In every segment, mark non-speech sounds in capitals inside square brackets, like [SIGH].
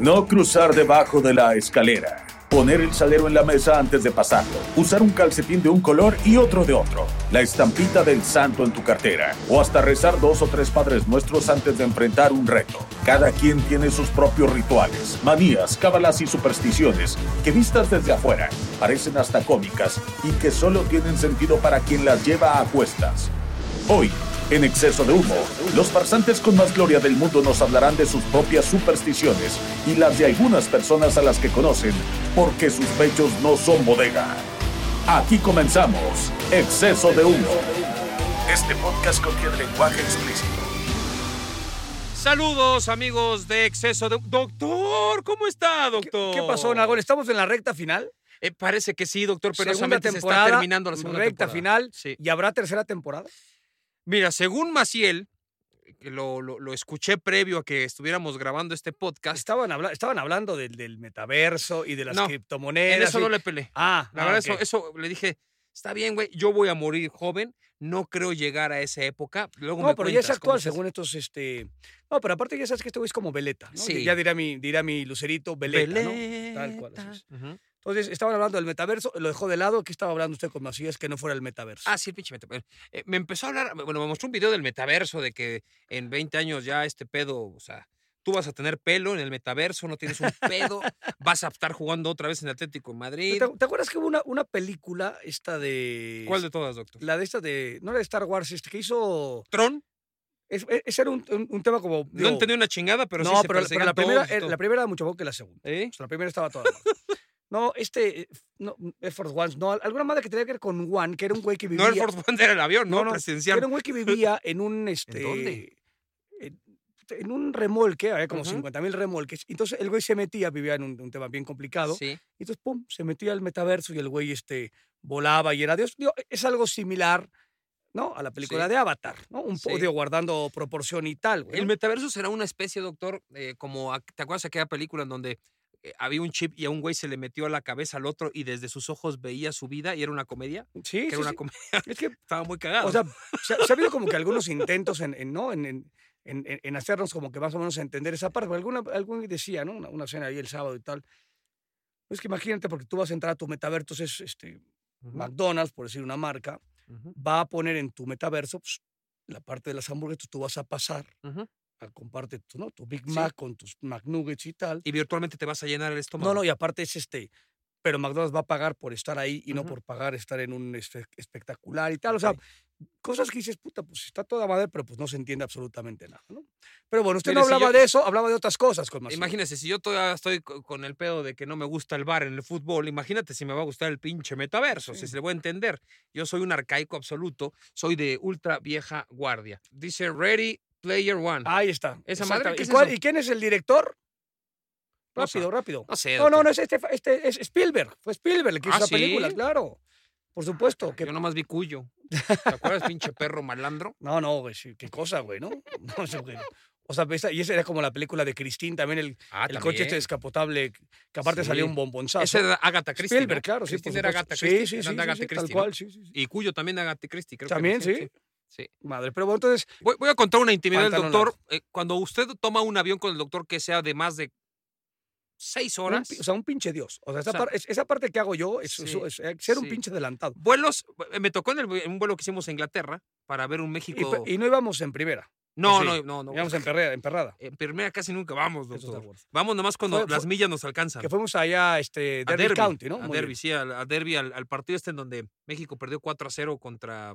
No cruzar debajo de la escalera. Poner el salero en la mesa antes de pasarlo. Usar un calcetín de un color y otro de otro. La estampita del santo en tu cartera. O hasta rezar dos o tres padres nuestros antes de enfrentar un reto. Cada quien tiene sus propios rituales, manías, cábalas y supersticiones que vistas desde afuera parecen hasta cómicas y que solo tienen sentido para quien las lleva a cuestas. Hoy, en exceso de humo, los farsantes con más gloria del mundo nos hablarán de sus propias supersticiones y las de algunas personas a las que conocen, porque sus pechos no son bodega. Aquí comenzamos, exceso de humo. Este podcast contiene lenguaje explícito. Saludos amigos de Exceso de Doctor, ¿cómo está, doctor? ¿Qué pasó, Nagón? ¿Estamos en la recta final? Eh, parece que sí, doctor, pero segunda temporada, se está terminando la segunda recta temporada. final. Sí. ¿Y habrá tercera temporada? Mira, según Maciel, que lo, lo- lo escuché previo a que estuviéramos grabando este podcast, Estaban, habla- estaban hablando del, del metaverso y de las No, criptomonedas. en eso y- no le peleé. Ah, La ah, verdad, eso, eso le dije, está bien, güey, yo voy a morir joven, no creo llegar a esa época. Luego No, me pero ya es actual, según estos, este... No, pero aparte ya sabes que este güey es como veleta, ¿no? Sí. Ya dirá mi, dirá mi lucerito, veleta, ¿no? Tal cual. así es. Entonces, estaban hablando del metaverso, lo dejó de lado. ¿Qué estaba hablando usted con Macías que no fuera el metaverso? Ah, sí, el pinche metaverso. Eh, me empezó a hablar, bueno, me mostró un video del metaverso, de que en 20 años ya este pedo, o sea, tú vas a tener pelo en el metaverso, no tienes un pedo, [LAUGHS] vas a estar jugando otra vez en Atlético de Madrid. ¿Te, te acuerdas que hubo una, una película, esta de... ¿Cuál de todas, doctor? La de esta de... No era de Star Wars, este que hizo... ¿Tron? es- e- ese era un, un- un tema como... No entendí una chingada, pero sí no, se pero, pero la, primera, la primera era mucho mejor que la segunda. ¿Eh? O sea, la primera estaba toda. [LAUGHS] No, este, no, Air Force One, no, alguna madre que tenía que ver con One, que era un güey que vivía. No, el Force One era el avión, ¿no? No, no, Presidencial. Era un güey que [LAUGHS] vivía en un, este, dónde? En, en un remolque, había como Ujú. 50 mil remolques. Entonces el güey se metía, vivía en un, un tema bien complicado. Sí. Y entonces, pum, se metía al metaverso y el güey este, volaba y era Dios. Digo, es algo similar, ¿no? A la película Sí. de Avatar, ¿no? Un Sí. digo, guardando proporción y tal, güey. El metaverso será una especie, doctor, eh, como, ¿te acuerdas de aquella película en donde eh, había un chip y a un güey se le metió a la cabeza al otro y desde sus ojos veía su vida y era una comedia? Sí, Que sí, era una sí. comedia. [LAUGHS] Es que Estaba muy cagado. O sea, se ha, se ha habido como que algunos intentos en, en, ¿no? en, en, en- hacernos como que más o menos entender esa parte. Porque alguna, algún decía, ¿no? Una, una cena ahí el sábado y tal. Es que imagínate, porque tú vas a entrar a tu metaverso, es este, McDonald's, por decir una marca, va a poner en tu metaverso pues, la parte de las hamburguesas, tú vas a pasar comparte tu, ¿no? tu Big Sí. Mac con tus McNuggets y tal. Y virtualmente te vas a llenar el estómago. No, no, y aparte es este, pero McDonald's va a pagar por estar ahí y no Ujú. por pagar estar en un espectacular y tal. O sea, cosas que dices, puta, pues está toda madre, pero pues no se entiende absolutamente nada, ¿no? Pero bueno, usted Mire, no si hablaba yo- de eso, hablaba de otras cosas con más. Imagínese, si yo todavía estoy co- con el pedo de que no me gusta el bar en el fútbol, imagínate si me va a gustar el pinche metaverso, si Sí. se le voy a entender. Yo soy un arcaico absoluto, soy de ultra vieja guardia. Dice Ready Player One. Ahí está. ¿Esa madre qué ¿Y, es cuál- eso? ¿Y quién es el director? Sé. Rápido, rápido. no sé. No, no, no es este, este es Spielberg. Fue Spielberg el que hizo ¿Ah, la película, sí? claro. Por supuesto. Que... Yo nomás vi Cuyo. [LAUGHS] ¿Te acuerdas, pinche perro malandro? No, no, güey, sí, qué cosa, güey, ¿no? [LAUGHS] No, eso, güey. O sea, y esa era como la película de Christine, también el, Ah, el coche este descapotable, que aparte salía Sí. un bombonzazo. Ese era Agatha Christie. Spielberg, ¿no? claro, sí, Christine era supuesto. Agatha Sí, Christie. sí, sí, sí, Agatha sí, tal Christie, cual, ¿no? sí, sí, sí. Y Cuyo también Agatha Christie, creo que También, sí. Sí. Madre, pero bueno, entonces, Voy, voy a contar una intimidad del doctor. Eh, cuando usted toma un avión con el doctor que sea de más de seis un horas, pi- o sea, un pinche dios. O sea, esa, O sea, par- es- esa parte que hago yo es, sí, eso es, eh, ser un pinche adelantado. vuelos, eh, me tocó en, el vu- en un vuelo que hicimos a Inglaterra para ver un México. y no íbamos en primera. no, sí, no, no, no. Íbamos en, perrera, en perrada. En primera casi nunca vamos, doctor. Vamos nomás cuando Fue- las millas nos alcanzan. Que fuimos allá este, a Derby, County, ¿no? A Muy Derby, bien. sí, a, Derby, al, al partido este en donde México perdió 4 a 0 contra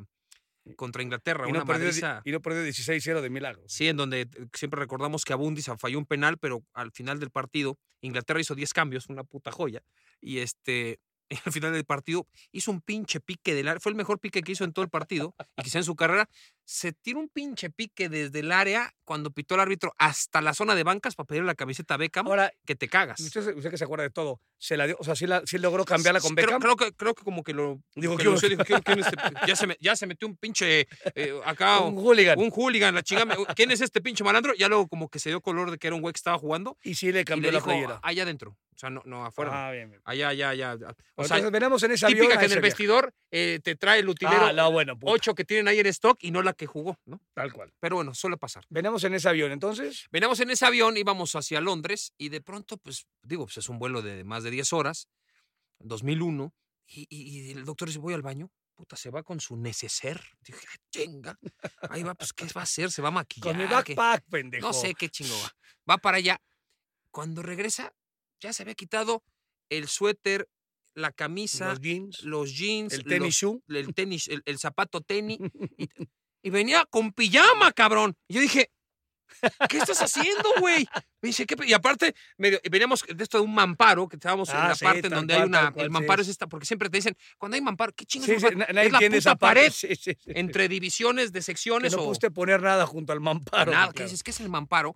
contra Inglaterra, Y una no, perdió, madriza. y no perdió 16-0 de milagro. Sí, en donde eh, siempre recordamos que Abundis falló un penal, pero al final del partido Inglaterra hizo 10 cambios, una puta joya. Y este [LAUGHS] y al final del partido hizo un pinche pique del área, fue el mejor pique que hizo en todo el partido y quizá en su carrera. Se tiró un pinche pique desde el área cuando pitó el árbitro hasta la zona de bancas para pedirle la camiseta a Beckham, Ahora, que te cagas. usted, usted que se acuerda de todo, ¿se la dio? O sea, ¿sí, la, sí logró cambiarla con Beckham? Creo, que, creo que como que lo. Dijo, que ¿quién- es este? [LAUGHS] ya, se me, ya se metió un pinche. eh, acá. un hooligan. un hooligan, la chingada. ¿Quién es este pinche malandro? Ya luego como que se dio color de que era un güey que estaba jugando. y sí le Y cambió le la dijo, playera. allá adentro. O sea, no, no afuera. Ah, bien, bien. Allá, allá, allá. O sea, entonces veremos en avión. típica que en el vestidor eh, te trae el utilero Ah, no, bueno, ocho que tienen ahí en stock y no la que jugó, ¿no? tal cual. Pero bueno, suele pasar. Venemos en ese avión, entonces. Veníamos en ese avión, íbamos hacia Londres y de pronto, pues, digo, pues es un vuelo de más de 10 horas, 2001, y, y- y el doctor dice, voy al baño. Puta, se va con su neceser. Dije, "Ah, chinga. Ahí va, pues, ¿qué va a hacer? Se va a maquillar. Con ¿qué?". backpack, pendejo. No sé qué chingo va. Va para allá. Cuando regresa, ya se había quitado el suéter, la camisa, Los jeans, los jeans, el tenis los- shoe. el tenis, el, el zapato tenis, y, [LAUGHS] y venía con pijama, cabrón. Y yo dije, ¿qué estás haciendo, güey? Me dice, ¿qué? pe-?" Y aparte, medio- veníamos de esto de un mamparo, que estábamos en Ah, la sí, parte en donde cual, hay una. cual, el mamparo es. es esta, porque siempre te dicen, cuando hay mamparo, ¿qué chingados Sí, es la puta pared entre divisiones de Que secciones no o pudiste poner nada junto al mamparo. nada. claro. ¿Qué dices? ¿Qué es el mamparo?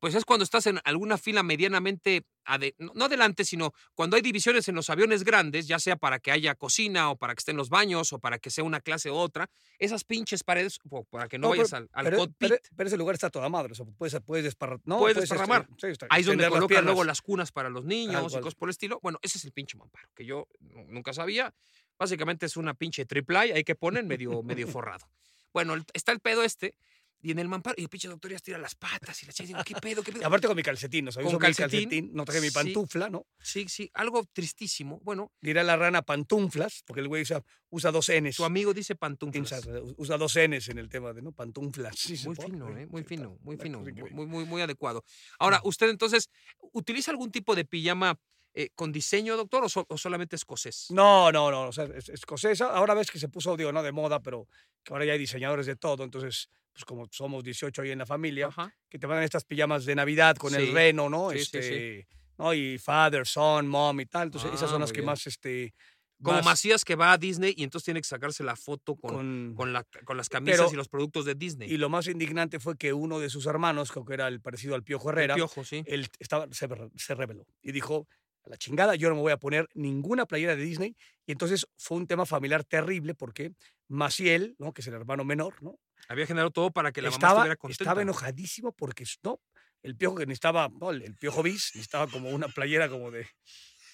Pues es cuando estás en alguna fila medianamente, ade- no adelante, sino cuando hay divisiones en los aviones grandes, ya sea para que haya cocina o para que estén los baños o para que sea una clase u otra, esas pinches paredes, para que no, No, pero- vayas al, al pero, cockpit, pero- pero ese lugar está toda madre. O sea, puedes, puedes desparramar. No, Puedes este, desparramar. sí, está- ahí es donde colocan luego las cunas para los niños y cosas por el estilo. Bueno, ese es el pinche mamparo, que yo nu- nunca sabía. Básicamente es una pinche triple ahí que ponen medio, medio forrado. Bueno, está el pedo este, y en el mamparo, y el pinche doctor ya estira las patas y la chica, digo, ¿qué pedo? ¿Qué Y pedo? aparte con mi calcetín. O sea, Con calcetín, calcetín, no traje mi sí. pantufla, ¿no? Sí, sí, algo tristísimo. Bueno, Dirá la rana pantuflas, porque el güey usa, usa dos Ns. tu amigo dice pantuflas. Usa dos Ns en el tema de, ¿no? Pantuflas. Sí, Muy fino. ¿eh? Muy fino, muy fino, muy, muy, muy adecuado. Ahora, ¿usted entonces utiliza algún tipo de pijama eh, con diseño, doctor, o, so- o solamente escocés? No, no, no, o sea, es escocesa. Ahora ves que se puso, digo, no de moda, pero que ahora ya hay diseñadores de todo. Entonces, pues como somos 18 ahí en la familia, Ajá. que te mandan estas pijamas de Navidad con Sí, el reno, ¿no? sí, sí, sí. este, ¿no? Y father, son, mom y tal. Entonces, esas Ah, son las que bien. más, este... Como más Macías que va a Disney y entonces tiene que sacarse la foto con, con, con- la, con las camisas Pero- y los productos de Disney. Y lo más indignante fue que uno de sus hermanos, creo que era el parecido al Piojo El Herrera, piojo, sí. él estaba, se, se rebeló y dijo, a la chingada, yo no me voy a poner ninguna playera de Disney. Y entonces fue un tema familiar terrible porque Maciel, ¿no? que es el hermano menor, ¿no? Había generado todo para que la mamá estaba, estuviera contenta. estaba enojadísimo porque no, el piojo que necesitaba, no, el, piojo bis, necesitaba como una playera como de,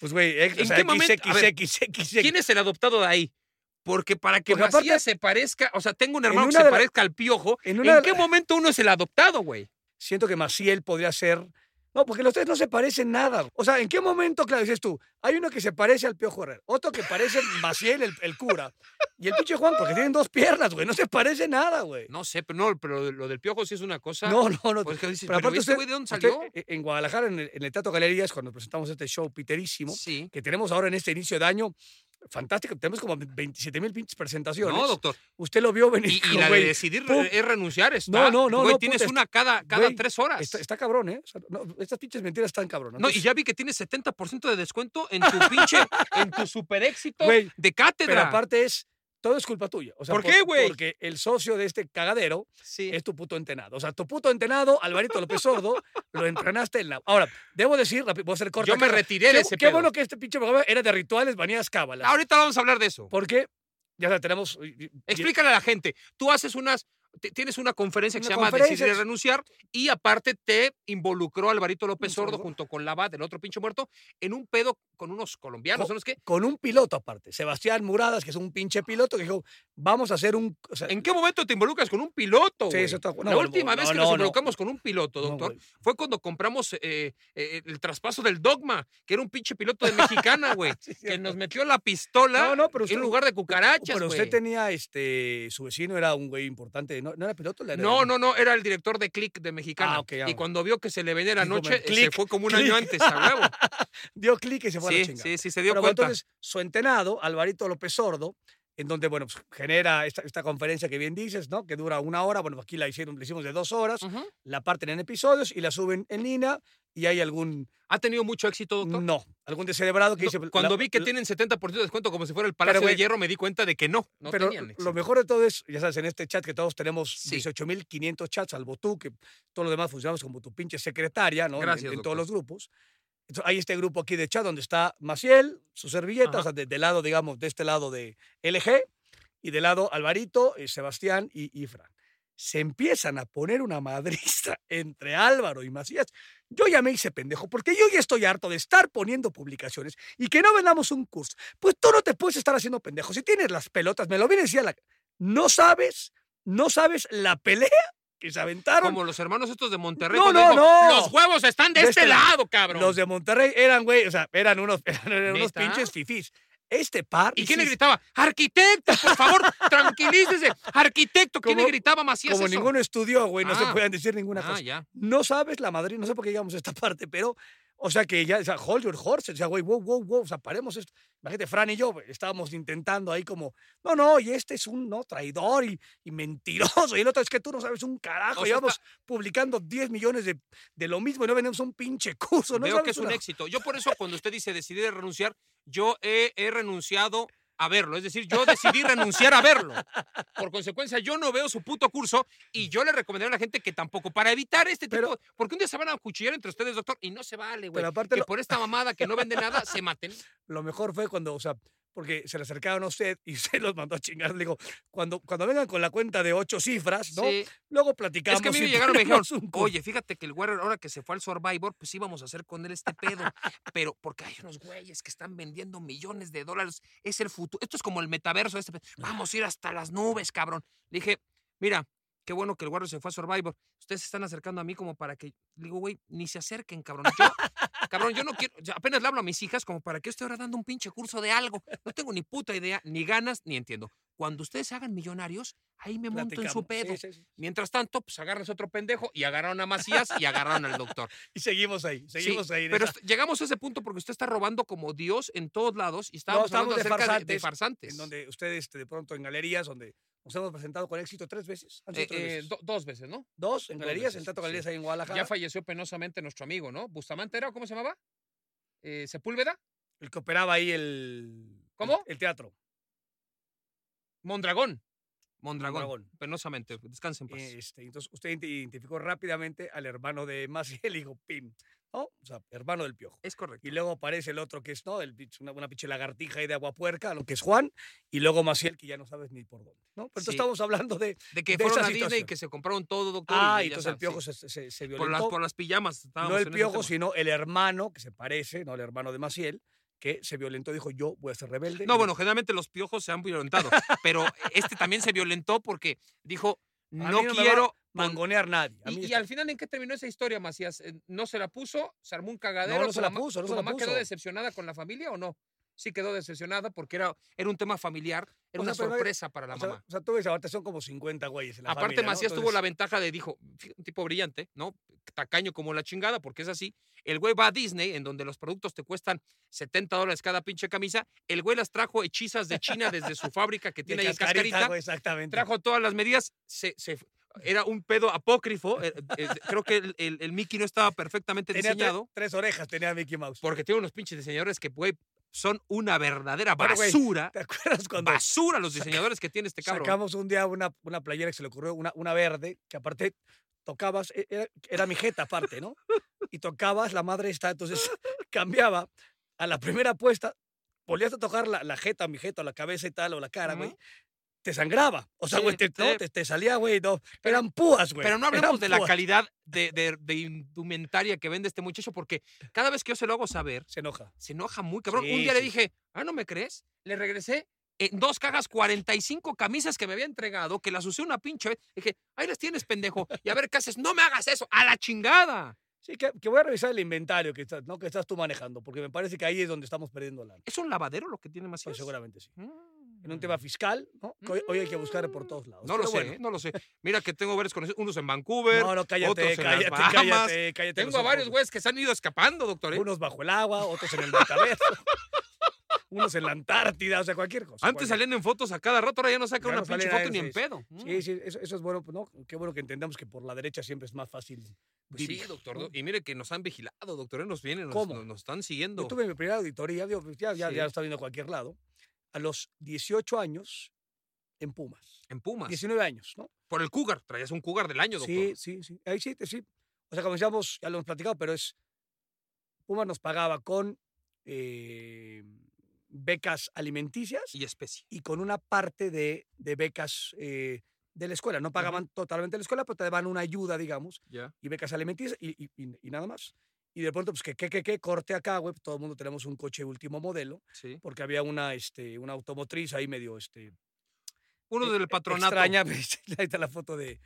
pues güey, ex- o ¿En sea, qué momento? Ver. ¿Quién es el adoptado de ahí? Porque para que aparte- Macías se parezca, o sea, tengo un hermano que se la- parezca al piojo. en ¿En, qué la- momento uno es el adoptado, güey? Siento que Maciel podría ser, no, porque los tres no se parecen nada. O sea, ¿en qué momento, claro, dices tú, hay uno que se parece al piojo Herrera, otro que parece Maciel, el, el cura, y el pinche Juan, porque tienen dos piernas, güey, no se parece nada, güey. No sé, pero no, pero lo del piojo sí es una cosa. No, no, no. Pues que dices, pero pero, aparte ¿este usted- güey de dónde salió? eh, en Guadalajara, en el, en el Teatro Galerías, cuando presentamos este show piterísimo, Sí. que tenemos ahora en este inicio de año, fantástico, tenemos como 27 mil pinches presentaciones. No, doctor. Usted lo vio venir. Y, y la de decidir pum. es renunciar está. No, no, no, Güey, no, tienes puta, una cada, cada tres horas. Está, está cabrón, ¿eh? O sea, no, estas pinches mentiras están cabrón. No, y ya vi que tienes 70% de descuento en tu pinche, en tu [LAUGHS] super éxito Güey, de cátedra. Pero aparte es, todo es culpa tuya. O sea, ¿Por qué, güey? Porque el socio de este cagadero sí. es tu puto entenado. O sea, tu puto entenado, Alvarito López Sordo, lo entrenaste en la... Ahora, debo decir, voy a hacer corta. Yo me cara. retiré de ese qué pedo. bueno que este pinche programa era de rituales, manías, cábalas. Ahorita vamos a hablar de eso. Porque ya tenemos... Explícale a la gente. Tú haces unas, tienes una conferencia que Una se llama. Decidir renunciar y aparte te involucró Alvarito López Sordo junto con Lavad, el otro pinche muerto, en un pedo con unos colombianos, Co- ¿son los que? Con un piloto aparte, Sebastián Muradas, que es un pinche piloto, que dijo, vamos a hacer un... o sea, ¿En qué momento te involucras con un piloto, Sí, eso está- no, La no, última no, vez que no, nos no. involucramos con un piloto, doctor, fue cuando compramos eh, eh, el traspaso del Dogma, que era un pinche piloto de mexicana, güey, [LAUGHS] Sí, que nos metió la pistola pero usted- en lugar de cucarachas, Pero usted tenía, este, su vecino era un güey importante, ¿no, ¿no era piloto? Era- No, no, no, era el director de Click de Mexicana. Ah, ok, ya. Y cuando vio que se le venía la noche, "Men, se Click, fue como un Click". año antes, a huevo. [LAUGHS] Dio clic y se fue a la chingada. sí, sí, se dio Pero cuenta. entonces, su entenado, Alvarito López Sordo, en donde, bueno, pues genera esta, esta conferencia que bien dices, ¿no? Que dura una hora, bueno, aquí la hicieron, la hicimos de dos horas, Ujú. la parten en episodios y la suben en línea y hay algún, ¿Ha tenido mucho éxito, doctor? no, algún descelebrado que No, dice... Cuando la- vi que la- tienen 70% de descuento como si fuera el Palacio güey, de Hierro, me di cuenta de que no, no pero tenían lo mejor de todo es, ya sabes, en este chat que todos tenemos Sí. 18.500 chats, salvo tú, que todos los demás funcionamos como tu pinche secretaria, ¿no? En- Gracias, en, doctor. todos los grupos. Hay este grupo aquí de chat donde está Maciel, su servilleta, o sea, de- del lado, digamos, de este lado de LG, y del lado Alvarito, eh, Sebastián y, y Fran. Se empiezan a poner una madriza [LAUGHS] entre Álvaro y Macías. Yo ya me hice pendejo, porque yo ya estoy harto de estar poniendo publicaciones y que no vendamos un curso. Pues tú no te puedes estar haciendo pendejo. Si tienes las pelotas, me lo viene a decir la... No sabes, no sabes la pelea que se aventaron. Como los hermanos estos de Monterrey. No, no, dijo, no. Los huevos están de, De este, este lado. cabrón. Los de Monterrey eran, güey, o sea, eran unos, [LAUGHS] eran unos pinches fifís. Este par... ¿Y quién le sí, gritaba? ¡Arquitecto, por favor! ¡Tranquilícese! ¡Arquitecto! ¿Quién le Como- gritaba Macías Como eso? ninguno estudió, güey, no se Ah. pueden decir ninguna Ah, cosa. ya. No sabes la madrid, no sé por qué llegamos a esta [LAUGHS] parte, pero, o sea, que ya, o sea, hold your horses, o sea, güey, wow, wow, wow, o sea, paremos esto. Imagínate, Fran y yo estábamos intentando ahí como, no, no, y este es un, no, traidor y, y mentiroso, y el otro es que tú no sabes un carajo, O sea, llevamos publicando 10 millones de, de lo mismo y no vendemos un pinche curso, ¿no? Veo sabes que es un éxito. Yo por eso cuando usted dice decidir renunciar, yo he, he renunciado a verlo. Es decir, yo decidí renunciar a verlo. Por consecuencia, yo no veo su puto curso y yo le recomendaría a la gente que tampoco, para evitar este tipo, Pero- porque un día se van a cuchillar entre ustedes, doctor, y no se vale, güey. Que lo- por esta mamada que no vende nada, se maten. lo mejor fue cuando, o sea, porque se le acercaron a usted y [LAUGHS] se los mandó a chingar. Le digo, cuando, cuando vengan con la cuenta de ocho cifras, ¿no? Sí. Luego platicamos. Es que a mí y me [LAUGHS] llegaron y me dijeron, un oye, fíjate que el Warrior, ahora que se fue al Survivor, pues íbamos a hacer con él este pedo. [LAUGHS] Pero porque hay unos güeyes que están vendiendo millones de dólares. Es el futuro. Esto es como el metaverso. Este, pe- vamos a ir hasta las nubes, cabrón. Le dije, mira, qué bueno que el Warrior se fue a Survivor. Ustedes se están acercando a mí como para que. Le digo, güey, ni se acerquen, cabrón. Yo, cabrón, yo no quiero. apenas le hablo a mis hijas como para que esté ahora dando un pinche curso de algo. No tengo ni puta idea, ni ganas, ni entiendo. Cuando ustedes se hagan millonarios, ahí me monto en su pedo. Sí, sí, sí. Mientras tanto, pues agarras otro pendejo y agarraron a Macías y agarraron al doctor. [LAUGHS] Y seguimos ahí, seguimos ahí. pero esa- llegamos a ese punto porque usted está robando como Dios en todos lados y estábamos estamos hablando de acerca de- de, farsantes, farsantes. en donde ustedes este, de pronto en galerías, donde nos hemos presentado con éxito tres veces. Eh, tres eh, veces. do- dos veces, ¿no? Dos en dos galerías, veces, en tanto sí. galerías ahí en Guadalajara. Ya falleció penosamente nuestro amigo, ¿no? Bustamante era, ¿cómo se llamaba? Eh, ¿Sepúlveda? el que operaba ahí el. ¿Cómo? El, el teatro. Mondragón. Mondragón. Mondragón. Penosamente. Descansen en paz. Este, entonces usted ident- identificó rápidamente al hermano de Maciel [LAUGHS] y dijo, pim, ¿no? O sea, hermano del piojo. es correcto. Y luego aparece el otro que es, ¿no? El, una, una pinche lagartija ahí de agua puerca, lo que es Juan, y luego Maciel, que ya no sabes ni por dónde, ¿no? Pero Sí. estamos hablando de. De que de fueron esa a Disney y que se compraron todo, doctor. Ah, y entonces el piojo sí. se, se, se Por violentó. las, por las pijamas. no el piojo, sino el hermano, que se parece, ¿no? El hermano de Maciel, que se violentó, dijo, yo voy a ser rebelde. No, bueno, generalmente los piojos se han violentado, pero este también se violentó porque dijo, no, no quiero... mangonear nadie. A Y, mí y está- al final, ¿en qué terminó esa historia, Macías? Eh, ¿No se la puso? ¿Se armó un cagadero? no ¿Tu se la puso, no ¿Tu se la mamá quedó decepcionada con la familia o no? Sí quedó decepcionada porque era, era un tema familiar, era O una sorpresa para la o sea, mamá. o sea, tú ves, ahorita son como 50 güeyes en la Aparte, familia, ¿no? Macías tuvo la ventaja de, dijo, un tipo brillante, ¿no? Tacaño como la chingada, porque es así. El güey va a Disney, en donde los productos te cuestan 70 dólares cada pinche camisa. El güey las trajo hechizas de China desde su fábrica que [LAUGHS] de tiene ahí en cascarita, güey, exactamente. trajo todas las medidas, se, se- era un pedo apócrifo. eh, eh, creo que el, el- el Mickey no estaba perfectamente Tenía diseñado, tres orejas, tenía Mickey Mouse. porque tiene unos pinches diseñadores que, güey, son una verdadera Pero, basura. ¿Te acuerdas cuando Basura los diseñadores que tiene este cabrón. sacamos un día una, una playera que se le ocurrió, una, una verde, que aparte tocabas, e- era, era mi jeta aparte, ¿no? Y tocabas, la madre está, entonces [LAUGHS] cambiaba a la primera apuesta, volvías a tocar la, la jeta, mi jeta, o la cabeza y tal, o la cara, güey. Te sangraba. O sea, Sí, güey, te, no, sí. te, te salía, güey, no, eran púas, güey. Pero no [LAUGHS] hablemos de la calidad de, de- de indumentaria que vende este muchacho, porque cada vez que yo se lo hago saber, Se enoja. se enoja muy cabrón. Sí, un día le dije, ah, ¿no me crees? Le regresé en dos cajas 45 camisas que me había entregado, que las usé una pinche vez. Dije, ahí las tienes, pendejo. Y a ver qué haces. No me hagas eso. A la chingada. Sí, que, que voy a revisar el inventario que estás, ¿no? que estás tú manejando, porque me parece que ahí es donde estamos perdiendo la. ¿Es un lavadero lo que tiene más Pues seguramente sí. En un tema fiscal, ¿no? Que hoy, hoy hay que buscar por todos lados. Mm. No lo Pero sé, bueno. ¿eh? no lo sé. Mira que tengo varios conocidos, unos en Vancouver, No, no, otros cállate, en cállate, las cállate, cállate. Tengo a varios güeyes que se han ido escapando, doctor. ¿eh? Unos bajo el agua, otros en el metaverso. [LAUGHS] unos en la Antártida, o sea, cualquier cosa. Antes cualquier- salían en fotos a cada rato, ahora ya no saca Ya una no pinche foto ni en pedo. Sí, sí, eso, eso es bueno, ¿no? Qué bueno que entendamos que por la derecha siempre es más fácil. Pues sí, doctor. Y mire que nos han vigilado, doctor. eh, Nos vienen, nos, nos- nos están siguiendo. Yo tuve mi primera auditoría, digo, pues, ya, ya, Sí. ya lo está viendo a cualquier lado, a los 18 años en Pumas. En Pumas. 19 años, ¿no? Por el Cougar. Traías un Cougar del año, doctor. Sí, sí, sí. Ahí sí, sí. O sea, como decíamos, ya lo hemos platicado, pero es. Pumas nos pagaba con eh, becas alimenticias Y especie. y con una parte de, de becas eh, de la escuela. No pagaban totalmente la escuela, pero te daban una ayuda, digamos, Ya. y becas alimenticias y, y- y- y nada más. Y de pronto, pues, que, que, que, que, corte acá, güey, todo el mundo tenemos un coche último modelo, Sí. porque había una, este, una automotriz ahí medio, este, Uno e- del e- patronato. Extraña, [LAUGHS] ahí está la foto de,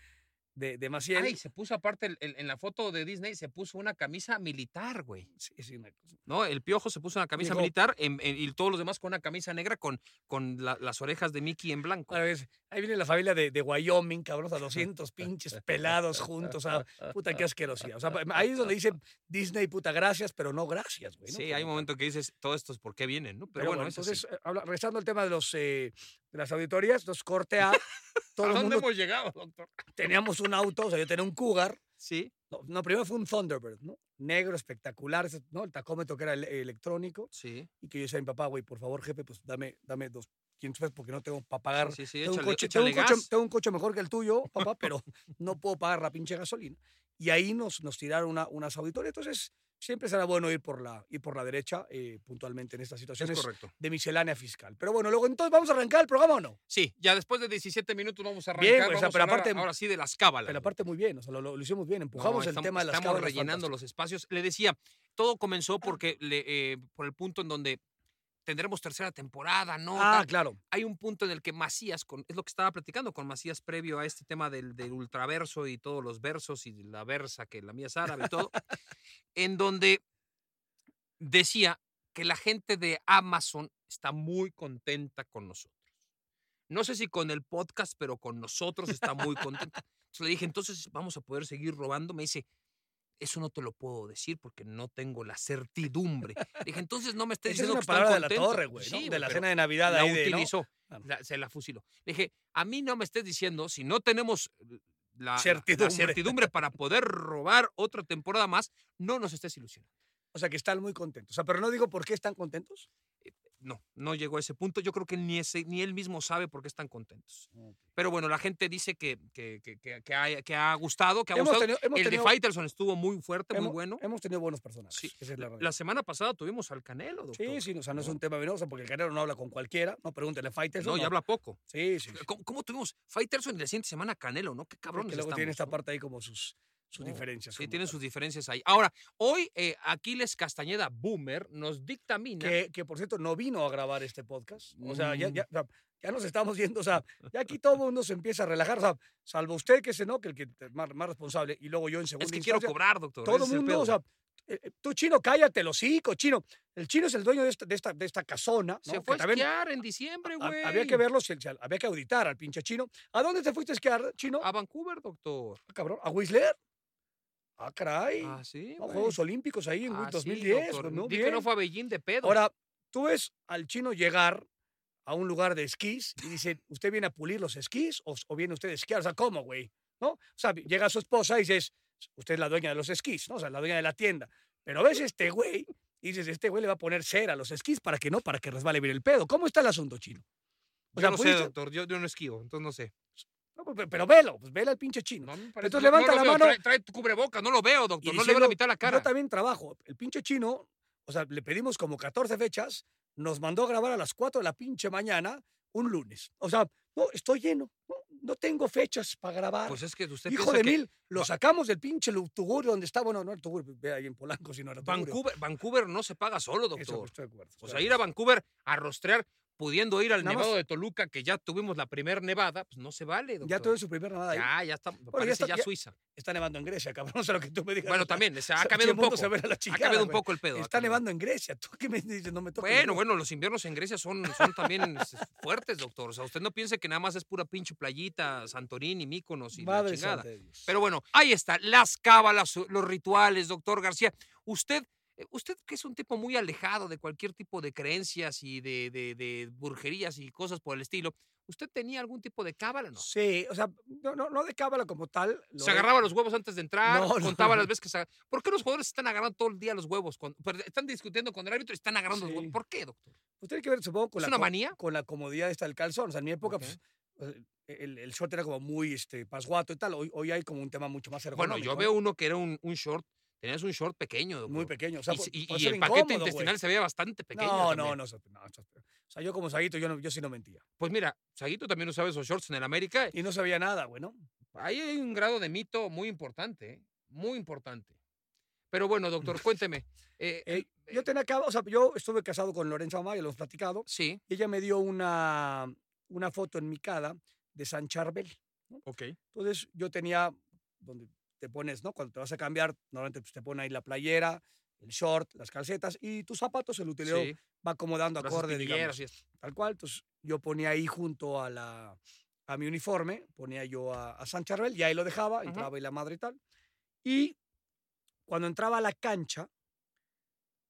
de, de Maciel. Ay, se puso aparte el- el- en la foto de Disney, se puso una camisa militar, güey. Sí, sí, una cosa. ¿No? El piojo se puso una camisa militar en- en- y todos los demás con una camisa negra con, con la- las orejas de Mickey en blanco. Otra vez, ahí viene la familia de, de Wyoming, cabrón, a 200 [LAUGHS] pinches pelados juntos. O sea, puta, qué asquerosidad. O sea, ahí es donde dice [LAUGHS] Disney, puta, gracias, pero no gracias, güey. ¿no? Sí, hay un momento que dices, todo esto es por qué vienen, ¿no? Pero, Pero, bueno, entonces, eh, habla- regresando al tema de, los, eh, de las auditorías, entonces corte A, [LAUGHS] todo ¿A el dónde mundo hemos llegado, doctor? teníamos un auto, o sea, yo tenía un Cougar. Sí, No, no, primero fue un Thunderbird, ¿no? Negro, espectacular, ¿no? El tacómetro que era ele- electrónico. sí. Y que yo decía a mi papá, güey, por favor, jefe, pues dame, dame dos 500 pesos porque no tengo para pagar Sí, sí, tengo, un échale- coche, tengo, un coche, tengo un coche mejor que el tuyo, papá, pero [LAUGHS] no puedo pagar la pinche gasolina. Y ahí nos, nos tiraron una, unas auditorias. Entonces, siempre será bueno ir por la, ir por la derecha eh, puntualmente en estas Es situaciones correcto. de miscelánea fiscal. Pero bueno, luego entonces vamos a arrancar el programa o no. Sí, ya después de 17 minutos vamos a arrancar. Bien, güey, o sea, vamos pero a hablar aparte- ahora sí de las cábalas. Pero aparte muy bien, o sea, lo, lo- lo hicimos bien, empujamos No, el estamos- tema de las Estamos cábalas rellenando fantásticas. los espacios. Le decía, todo comenzó porque le, eh, por el punto en donde tendremos tercera temporada, ¿no? Ah, Tal. claro. Hay un punto en el que Macías, con, es lo que estaba platicando con Macías previo a este tema del, del ultraverso y todos los versos y la versa, que la mía es árabe y todo, [LAUGHS] en donde decía que la gente de Amazon está muy contenta con nosotros. No sé si con el podcast, pero con nosotros está muy contenta. [LAUGHS] Entonces le dije, entonces vamos a poder seguir robando. Me dice, eso no te lo puedo decir porque no tengo la certidumbre. Dije, entonces no me estés Esa es diciendo una que están palabra de la contentos". torre, güey, ¿no? Sí, de la cena de Navidad la ahí de, ¿no? utilizó, Claro. la- se la fusiló. Dije, a mí no me estés diciendo, si no tenemos la, la- la Certidumbre. certidumbre para poder robar otra temporada más, no nos estés ilusionando. O sea, que están muy contentos. O sea, pero no digo por qué están contentos. No, no llegó a ese punto. Yo creo que ni, ese, ni él mismo sabe por qué están contentos. Pero bueno, la gente dice que, que, que, que- ha, que ha gustado, que ha Hemos gustado. tenido- hemos el tenido- de Faitelson estuvo muy fuerte, muy bueno. Hemos tenido buenos personajes. Sí, esa es la La, semana pasada tuvimos al Canelo, doctor. Sí, sí, o sea, no es un tema venoso porque el Canelo no habla con cualquiera. No, pregúntele a Fighters. No, y habla poco. Sí, sí. sí. ¿Cómo, cómo tuvimos Faitelson y la siguiente semana Canelo, no? Qué cabrones que luego tiene esta ¿no? parte ahí como sus, sus No, diferencias. Sí, tienen sus diferencias ahí. Ahora, hoy eh, Aquiles Castañeda Boomer nos dictamina. Que, que, por cierto no vino a grabar este podcast. O sea, ya, Mm. ya, sea, ya nos estamos yendo. O sea, [LAUGHS] ya aquí todo el mundo se empieza a relajar. O sea, salvo usted, que es no, que el que es más, más responsable, y luego yo en segunda es que quiero cobrar, doctor. Todo el mundo, o sea, eh, eh, tú chino, cállate, los hocico, chino. El chino es el dueño de esta, de esta, de esta casona. ¿no? se Que fue a también esquiar en diciembre, güey. Había que verlo, había que auditar al pinche chino. ¿A dónde te fuiste a esquiar, chino? A Vancouver, doctor. Ah, cabrón, ¿a Whistler? Ah, caray. Ah, sí. No. Juegos Olímpicos ahí en Ah, sí, 2010. doctor. pues, muy Di que no fue a Beijing de pedo. Ahora, tú ves al chino llegar a un lugar de esquís y dice, ¿usted viene a pulir los esquís o, o viene usted a esquiar? O sea, ¿cómo, güey? ¿No? O sea, llega su esposa y dices, usted es la dueña de los esquís, ¿no? O sea, la dueña de la tienda. Pero ves este güey y dices, este güey le va a poner cera a los esquís para que no, para que resbale bien el pedo. ¿Cómo está el asunto, chino? O yo sea, no sé, doctor. Yo, yo no esquivo, entonces no sé. No, pues, pero, velo, pues vela al pinche chino. No, Entonces no levanta la veo, mano. Trae, trae tu cubrebocas, no lo veo, y doctor. No le veo la mitad de la cara. Yo también trabajo. El pinche chino, o sea, le pedimos como 14 fechas, nos mandó a grabar a las 4 de la pinche mañana un lunes. O sea, no, estoy lleno. No, no tengo fechas para grabar. Pues es que usted Hijo de que mil, lo sacamos del pinche Tugurio donde está, bueno, no el Tugurio, ve ahí en Polanco, sino era Tugurio. Vancouver, Vancouver no se paga solo, Eso, doctor. estoy de acuerdo. O sea, ir a Vancouver a rostrear, pudiendo ir al Nada Nevado más- de Toluca, que ya tuvimos la primera nevada, pues no se vale, doctor. Ya tuve su primera ahí. Ya, ya está, me ya parece está- ya, ya- Suiza. Está nevando en Grecia, cabrón. [LAUGHS] No sé lo que tú me digas. Bueno, también, se ha está- cambiado un poco. Ha cambiado un poco el pedo. ha Está cambiado. nevando en Grecia. ¿Tú qué me dices? No me toques. Bueno, ¿no? bueno, los inviernos en Grecia son, son también s- fuertes, doctor. O sea, usted no piense que nada más es pura pinche playita, Santorini, Míconos y Madre la chingada. santa de Dios. Pero bueno, ahí está, las cábalas, los rituales, doctor García. Usted usted que es un tipo muy alejado de cualquier tipo de creencias y de, de, de y cosas por el estilo, ¿usted tenía algún tipo de cábala, no? Sí, o sea, no, no, no de cábala como tal. Se de- agarraba los huevos antes de [LAUGHS] entrar, No, contaba las veces que se ¿Por qué los jugadores están agarrando todo el día los huevos? Con- pero están discutiendo con el árbitro y están agarrando los huevos. ¿Por qué, doctor? Pues tiene que ver, supongo, con ¿Es la, una manía? con la comodidad esta del calzón. O sea, en mi época, pues, eh, el, el short era como muy este, pasguato y tal. Hoy, hoy hay como un tema mucho más ergonómico. Bueno, yo veo uno que era un, un short, tenías un short pequeño, doctor. Muy pequeño. O sea, y, el paquete güey. intestinal se veía bastante pequeño. No, no, también. no, no, O sea, yo como Saguito, yo, no, yo sí no mentía. Pues mira, Saguito también usaba esos shorts en el América. Y no sabía nada, güey, ¿no? Ahí hay un grado de mito muy importante, ¿eh? muy importante. Pero bueno, doctor, [LAUGHS] cuénteme. eh, Eh, yo tenía acá, o sea, yo estuve casado con Lorenzo Amaya, lo hemos platicado, sí, y ella me dio una, una foto en mi cada de San Charbel. ok. Entonces yo tenía donde te pones, ¿no? Cuando te vas a cambiar, normalmente pues, te pone ahí la playera, el short, las calcetas y tus zapatos, el utilero Sí, va acomodando acorde, digamos, esto. tal cual. Entonces yo ponía ahí junto a la a mi uniforme, ponía yo a, a San Charbel y ahí lo dejaba, Ujú. entraba y la madre y tal. Y cuando entraba a la cancha,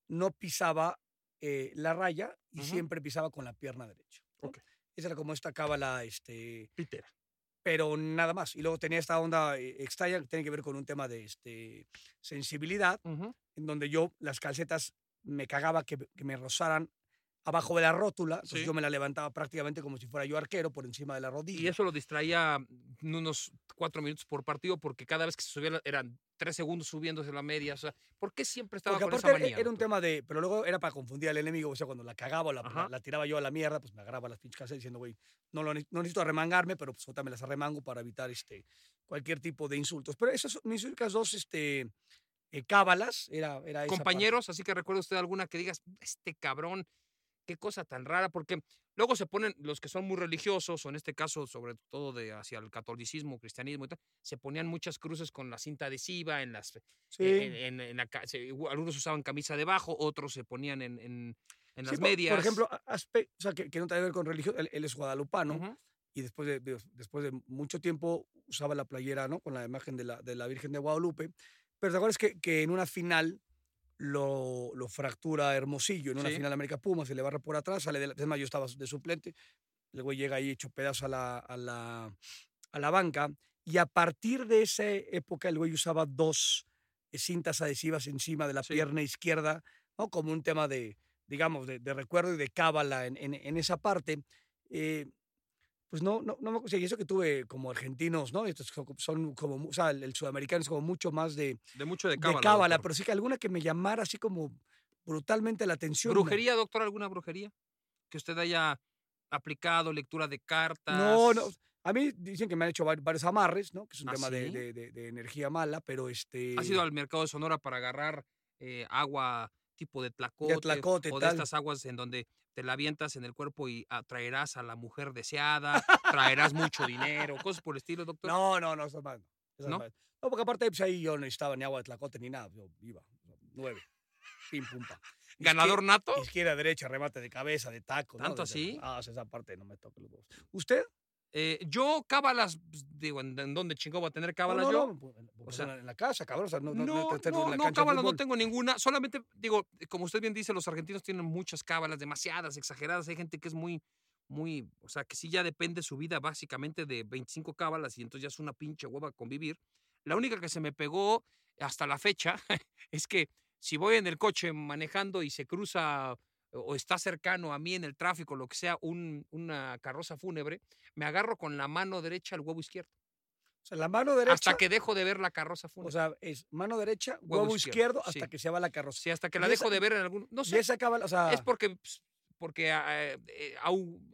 no pisaba eh, la raya y siempre pisaba con la pierna derecha. ¿no? Ok. Esa era como esta cábala, este, Pitera. Pero nada más. Y luego tenía esta onda eh, extraña que tiene que ver con un tema de este, sensibilidad, en donde yo las calcetas me cagaba que, que me rozaran abajo de la rótula, entonces Sí. yo me la levantaba prácticamente como si fuera yo arquero por encima de la rodilla. Y eso lo distraía mm, unos cuatro minutos por partido porque cada vez que se subía eran tres segundos subiéndose la media. O sea, ¿por qué siempre estaba Porque con esa era- manía? era un tema de, pero luego era para confundir al enemigo, o sea, cuando la cagaba o la, Ajá. la- la tiraba yo a la mierda, pues me agarraba las pinches calcetas diciendo, güey, no, lo, no necesito arremangarme, pero pues ahorita me las arremango para evitar este, cualquier tipo de insultos. Pero esas son mis únicas dos este, eh, cábalas, era, era esa compañeros, así que recuerda usted alguna que digas, este cabrón, qué cosa tan rara, porque luego se ponen los que son muy religiosos, o en este caso, sobre todo de hacia el catolicismo, cristianismo y tal, se ponían muchas cruces con la cinta adhesiva en las Sí. en, en- en la se- algunos usaban camisa debajo, otros se ponían en, Sí, las medias. Por ejemplo, o sea, que, que no tiene que ver con religión, él, él es guadalupano y después de, de- después de mucho tiempo usaba la playera, ¿no? Con la imagen de la, de la Virgen de Guadalupe. Pero te acuerdas que, que en una final lo, lo fractura Hermosillo, en una Sí. final de América Puma, se le barra por atrás, sale de es más, yo estaba de suplente, el güey llega ahí hecho pedazo a la, a la, a la banca y a partir de esa época el güey usaba dos eh, cintas adhesivas encima de la Sí. pierna izquierda, ¿no? Como un tema de, digamos, de, de recuerdo y de cábala en, en- en esa parte. Eh, pues no, no, no me acuerdo, y eso que tuve como argentinos, ¿no? Estos son, como, o sea, el, el sudamericano es como mucho más de, De mucho de de cábala. cábala, doctor. pero sí que alguna que me llamara así como brutalmente la atención. ¿Brujería, doctor? ¿Alguna brujería? Que usted haya aplicado, lectura de cartas. No, no. A mí dicen que me han hecho vari- varios amarres, ¿no? Que es un ¿Ah, tema de, sí? de- de- de energía mala, pero este. ¿Has ido al mercado de Sonora para agarrar eh, agua tipo de tlacote? tlacote, o de tal. estas aguas en donde te la avientas en el cuerpo y atraerás a la mujer deseada, traerás mucho dinero, [LAUGHS] cosas por el estilo, doctor. No, no, no, esas más. no, ¿No? más. No, porque aparte pues, ahí yo no necesitaba ni agua de tlacote ni nada. Yo iba, nueve. Pim, pum, pam. ¿Ganador nato? Izquierda, derecha, remate de cabeza, de taco. ¿no? ¿Tanto Desde- así? Ah, esa parte no me toca los huevos. ¿Usted? Eh, yo, cábalas, pues, digo, ¿en, en dónde chingó va a tener cábalas no, yo? no, pues, pues, sea, en la casa, cabrón. O sea, no, no, No, no, cábalas no tengo ninguna. Solamente, digo, como usted bien dice, los argentinos tienen muchas cábalas, demasiadas, exageradas. Hay gente que es muy, muy, o sea, que sí ya depende su vida básicamente de 25 cábalas y entonces ya es una pinche hueva convivir. La única que se me pegó hasta la fecha [LAUGHS] es que si voy en el coche manejando y se cruza o está cercano a mí en el tráfico, lo que sea, un- una carroza fúnebre, me agarro con la mano derecha al huevo izquierdo. O sea, la mano derecha. Hasta que dejo de ver la carroza fúnebre. O sea, es mano derecha, Huevo huevo, izquierdo, izquierdo, hasta sí. que se va la carroza. Sí, hasta que la y dejo esa- de ver en algún. No Y sé. esa cábala, o sea. Es porque, pues, porque ah, eh, eh,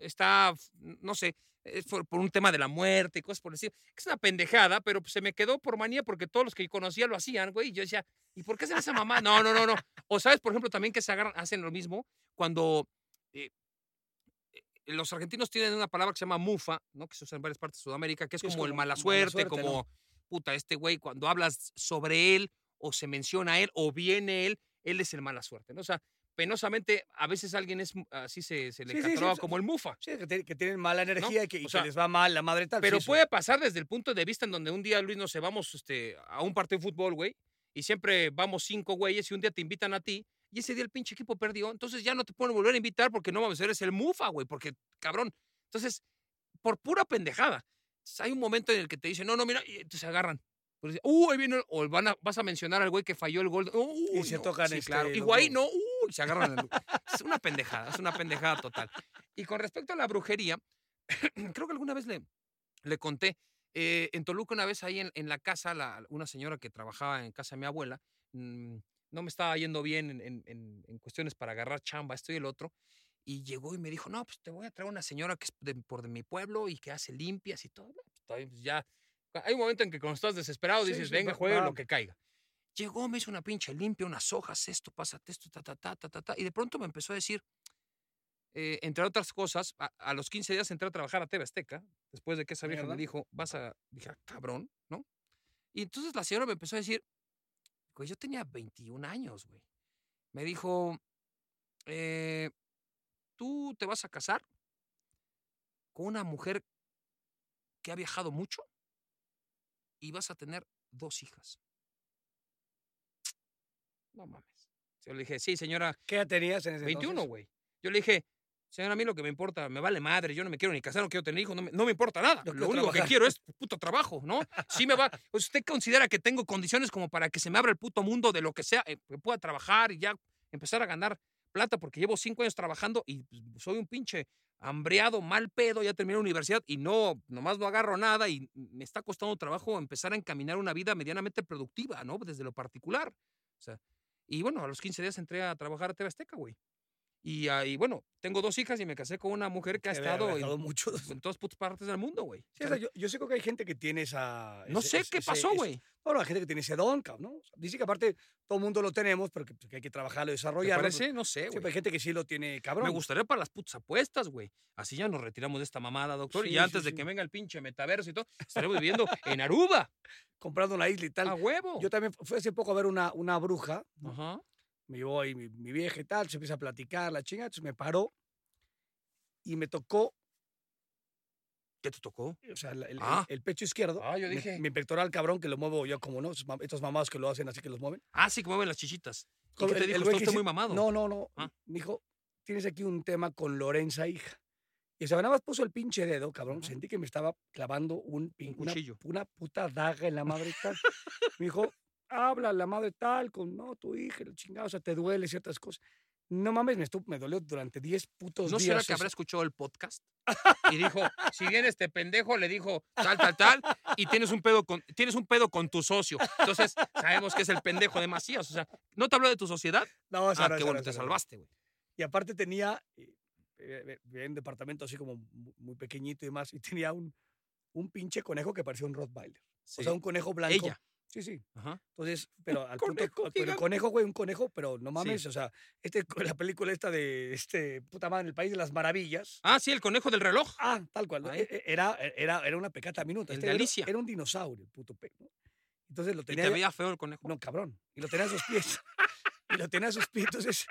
está, no sé, es por, por un tema de la muerte y cosas por estilo. Es una pendejada, pero pues, se me quedó por manía porque todos los que conocía lo hacían, güey. Y yo decía, ¿y por qué hacen esa mamá? No, no, no, no. O sabes, por ejemplo, también que se agarran, hacen lo mismo cuando eh, eh, los argentinos tienen una palabra que se llama mufa, ¿no? Que se usa en varias partes de Sudamérica, que es Sí, es como el mala mala suerte, suerte, como, ¿no? puta, este güey, cuando hablas sobre él o se menciona a él o viene él, él es el mala suerte, ¿no? O sea, penosamente, a veces alguien es, mu- así se, se le Sí, sí, sí, cataloga como el mufa. Sí, que, tienen- que tienen mala energía y, que, y que sea, les va mal la madre tal. Pero puede pasar desde el punto de vista en donde un día, Luis, nos vamos este, a un partido de fútbol, güey, y siempre vamos cinco güeyes y un día te invitan a ti y ese día el pinche equipo perdió, entonces ya no te pueden volver a invitar porque no vamos a eres el mufa, güey, porque cabrón. Entonces, por pura pendejada. Entonces, hay un momento en el que te dicen, no, no, mira, y te se agarran. Uh, ahí viene, el-", o van a- vas a mencionar al güey que falló el gol. Y se tocan, sí, este, claro. Y no, uh, y se agarran. el- es una pendejada, es una pendejada total. Y con respecto a la brujería, [CLEARS THROAT] creo que alguna vez le, le conté, eh, en Toluca una vez ahí en, en la casa, la- una señora que trabajaba en casa de mi abuela, mm, no me estaba yendo bien en, en- en- cuestiones para agarrar chamba, esto y el otro, y llegó y me dijo, no, pues te voy a traer una señora que es de- por de mi pueblo y que hace limpias y todo. Pues, pues, ya. Hay un momento en que cuando estás desesperado Sí, dices, sí, venga, va. lo que caiga. Llegó, me hizo una pinche limpia, unas hojas, esto, pásate esto, ta, ta, ta, ta, ta, ta. Y de pronto me empezó a decir, eh, entre otras cosas, a, a los 15 días entré a trabajar a TV Azteca, después de que esa vieja me dijo, vas a, dije, "Ah, cabrón, ¿no? Y entonces la señora me empezó a decir, güey, yo tenía 21 años, güey. Me dijo, eh, tú te vas a casar con una mujer que ha viajado mucho y vas a tener dos hijas. No mames. Yo le dije, sí, señora, ¿Qué edad tenías en ese 21, entonces? güey. Yo le dije, señora, a mí lo que me importa, me vale madre, yo no me quiero ni casar, no quiero tener hijos, no me, no me importa nada. Lo único que trabajar. quiero es puto trabajo, ¿no? Sí me va. ¿Usted considera que tengo condiciones como para que se me abra el puto mundo de lo que sea, eh, que pueda trabajar y ya empezar a ganar plata? Porque llevo cinco años trabajando y pues, soy un pinche hambreado, mal pedo, ya terminé la universidad y no, nomás no agarro nada y me está costando trabajo empezar a encaminar una vida medianamente productiva, ¿no? Desde lo particular. O sea, y bueno, a los 15 días entré a trabajar a TV Azteca, güey. Y ahí, bueno, tengo dos hijas y me casé con una mujer que ha estado en, en todas putas partes del mundo, güey. Sí, o sea, yo, yo sé que hay gente que tiene esa. no ese- sé ese- qué pasó, güey. No, no, hay gente que tiene ese don, cabrón, ¿no? O sea, dice que aparte todo el mundo lo tenemos, pero que, que hay que trabajarlo, ¿Te desarrollarlo. parece? No sé, Sí, güey. hay gente que sí lo tiene cabrón. Me gustaría para las putas apuestas, güey. Así ya nos retiramos de esta mamada, doctor. Sí, y sí, antes de sí. que venga el pinche metaverso y todo, estaremos viviendo en Aruba. [LAUGHS] Comprando una isla y tal. A huevo. Yo también fui hace poco a ver una, una bruja. ¿no? Ajá. Me ahí mi, mi vieja y tal, se empieza a platicar, la chinga, entonces me paró y me tocó, ¿Qué te tocó? o sea, el, el- Ah. el pecho izquierdo. Ah, yo mi- dije. Mi, pectoral cabrón, que lo muevo yo como no, estos mamados que lo hacen así que los mueven. Ah, sí, que mueven las chichitas. ¿Y qué el- te dijo? Está usted muy mamado. No, no, no. Ah. Me dijo, tienes aquí un tema con Lorenza, hija. Y se nada más puso el pinche dedo, cabrón. Sentí que me estaba clavando un, Un una, cuchillo. una puta daga en la madre tal. me dijo, habla la madre tal con, no, tu hija, el chingado, o sea, te duele ciertas cosas. No mames, me, estuvo, me dolió durante 10 putos ¿No días. será que habrá escuchado el podcast? [LAUGHS] Y dijo, si viene este pendejo, le dijo tal, tal, tal, y tienes un pedo con, tienes un pedo con tu socio. Entonces, sabemos que es el pendejo de Macías. O sea, ¿no te habló de tu sociedad? No, Ah, no, qué bueno, no, te no. salvaste, güey. Y aparte tenía, eh, eh, en un departamento así como mu- muy pequeñito y demás, y tenía un, un pinche conejo que parecía un Rottweiler. O sea, un conejo blanco. Ella. Sí, sí. Ajá. Entonces, pero al punto, pero el conejo, güey, un conejo, pero no mames, o sea, este, [LAUGHS] la película esta de, este, puta madre, El País de las Maravillas. Ah, sí, el conejo del reloj. Ah, tal cual. E- e- Era, era, era una pecata minuta. El Este de Alicia. Era, un dinosaurio, el puto pe, ¿no? Entonces lo Y tenía. te ya- veía feo el conejo. No, cabrón. Y lo tenía a sus pies. [LAUGHS] y lo tenía a sus pies. Entonces,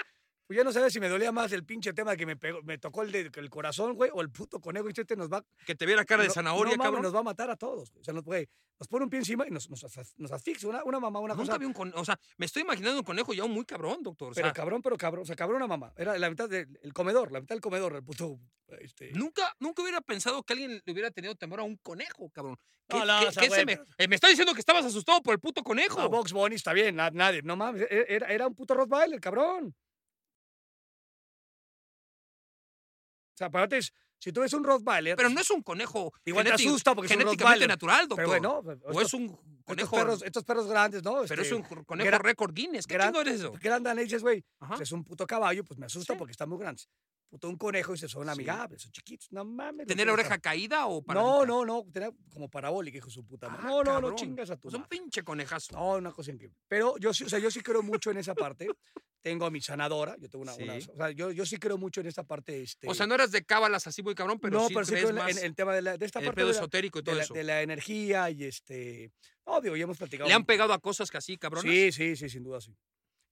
pues ya no sabes si me dolía más el pinche tema de que me, pegó, me tocó el, de, el corazón, güey, o el puto conejo. Y este nos va, Que te viera cara de zanahoria, no cabrón. nos va a matar a todos. güey. O sea, nos, güey, nos pone un pie encima y nos, nos, as- nos asfixia. Una, una mamá, una Nunca cosa. vi un conejo. O sea, me estoy imaginando un conejo ya muy cabrón, doctor. O Pero cabrón, pero cabrón. O sea, cabrón una mamá. Era la mitad del el comedor, la mitad del comedor, el puto. Este, nunca, nunca hubiera pensado que alguien le hubiera tenido temor a un conejo, cabrón. ¿Qué, No, no, qué- o sea, qué se me, eh, me está diciendo que estabas asustado por el puto conejo. a Box Bunny está bien, na- nadie. No mames. e- Era, era un puto Rottweiler, cabrón. Sea, aparte, es- si tú ves un Rottweiler. Pero no es un conejo Igual te asusta porque es un genéticamente Rottweiler. natural, doctor. Pero bueno, o estos- es un estos conejo. perros, estos perros grandes, ¿no? pero es Este, un conejo récord Guinness. ¿Qué gran- chingo eres eso? Y dices, güey, pues es un puto caballo, pues me asusta Sí. porque están muy grandes. Puto un conejo y se son amigables, son chiquitos. No mames. ¿Tener la oreja caída o para No, no, no. Tenía como parabólica, hijo de su puta madre. Ah, no, no, no chingas a tu Es un madre. pinche conejazo. No, una cosa increíble. Pero yo sí, o sea, yo sí creo mucho en esa parte. Tengo a mi sanadora, yo tengo una, o sea, yo, yo sí creo mucho en esta parte. Este, O sea, no eras de cábalas así muy cabrón, pero no, sí pero sí crees creo en, la- más en el tema de, la, de esta el parte pedo de la, esotérico y todo eso. de la energía y este. Digo, ya hemos platicado. ¿Le han pegado a cosas que así, cabrón? Sí, sí, sí, sin duda, sí.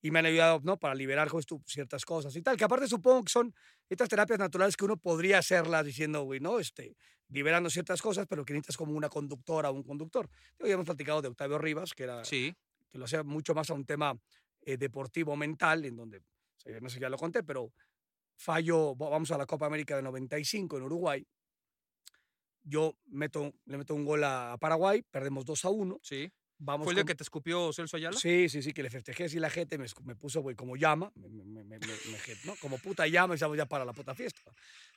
Y me han ayudado, ¿no? Para liberar justo ciertas cosas y tal. Que aparte supongo que son estas terapias naturales que uno podría hacerlas diciendo, güey, ¿no? Este, liberando ciertas cosas, pero que necesitas como una conductora o un conductor. Ya hemos platicado de Octavio Rivas, que era Sí. que lo hacía mucho más a un tema eh, deportivo mental, en donde, no sé si ya lo conté, pero fallo, va- vamos a la Copa América de 95 en Uruguay. Yo meto, le meto un gol a Paraguay, perdemos 2 a 1. Sí. Vamos ¿Fue el con- que te escupió Celso Ayala? Sí, sí, sí, que le festejé así la gente, me, me puso, güey, como llama, me, me, me, ¿no? Como puta llama, y estamos ya para la puta fiesta.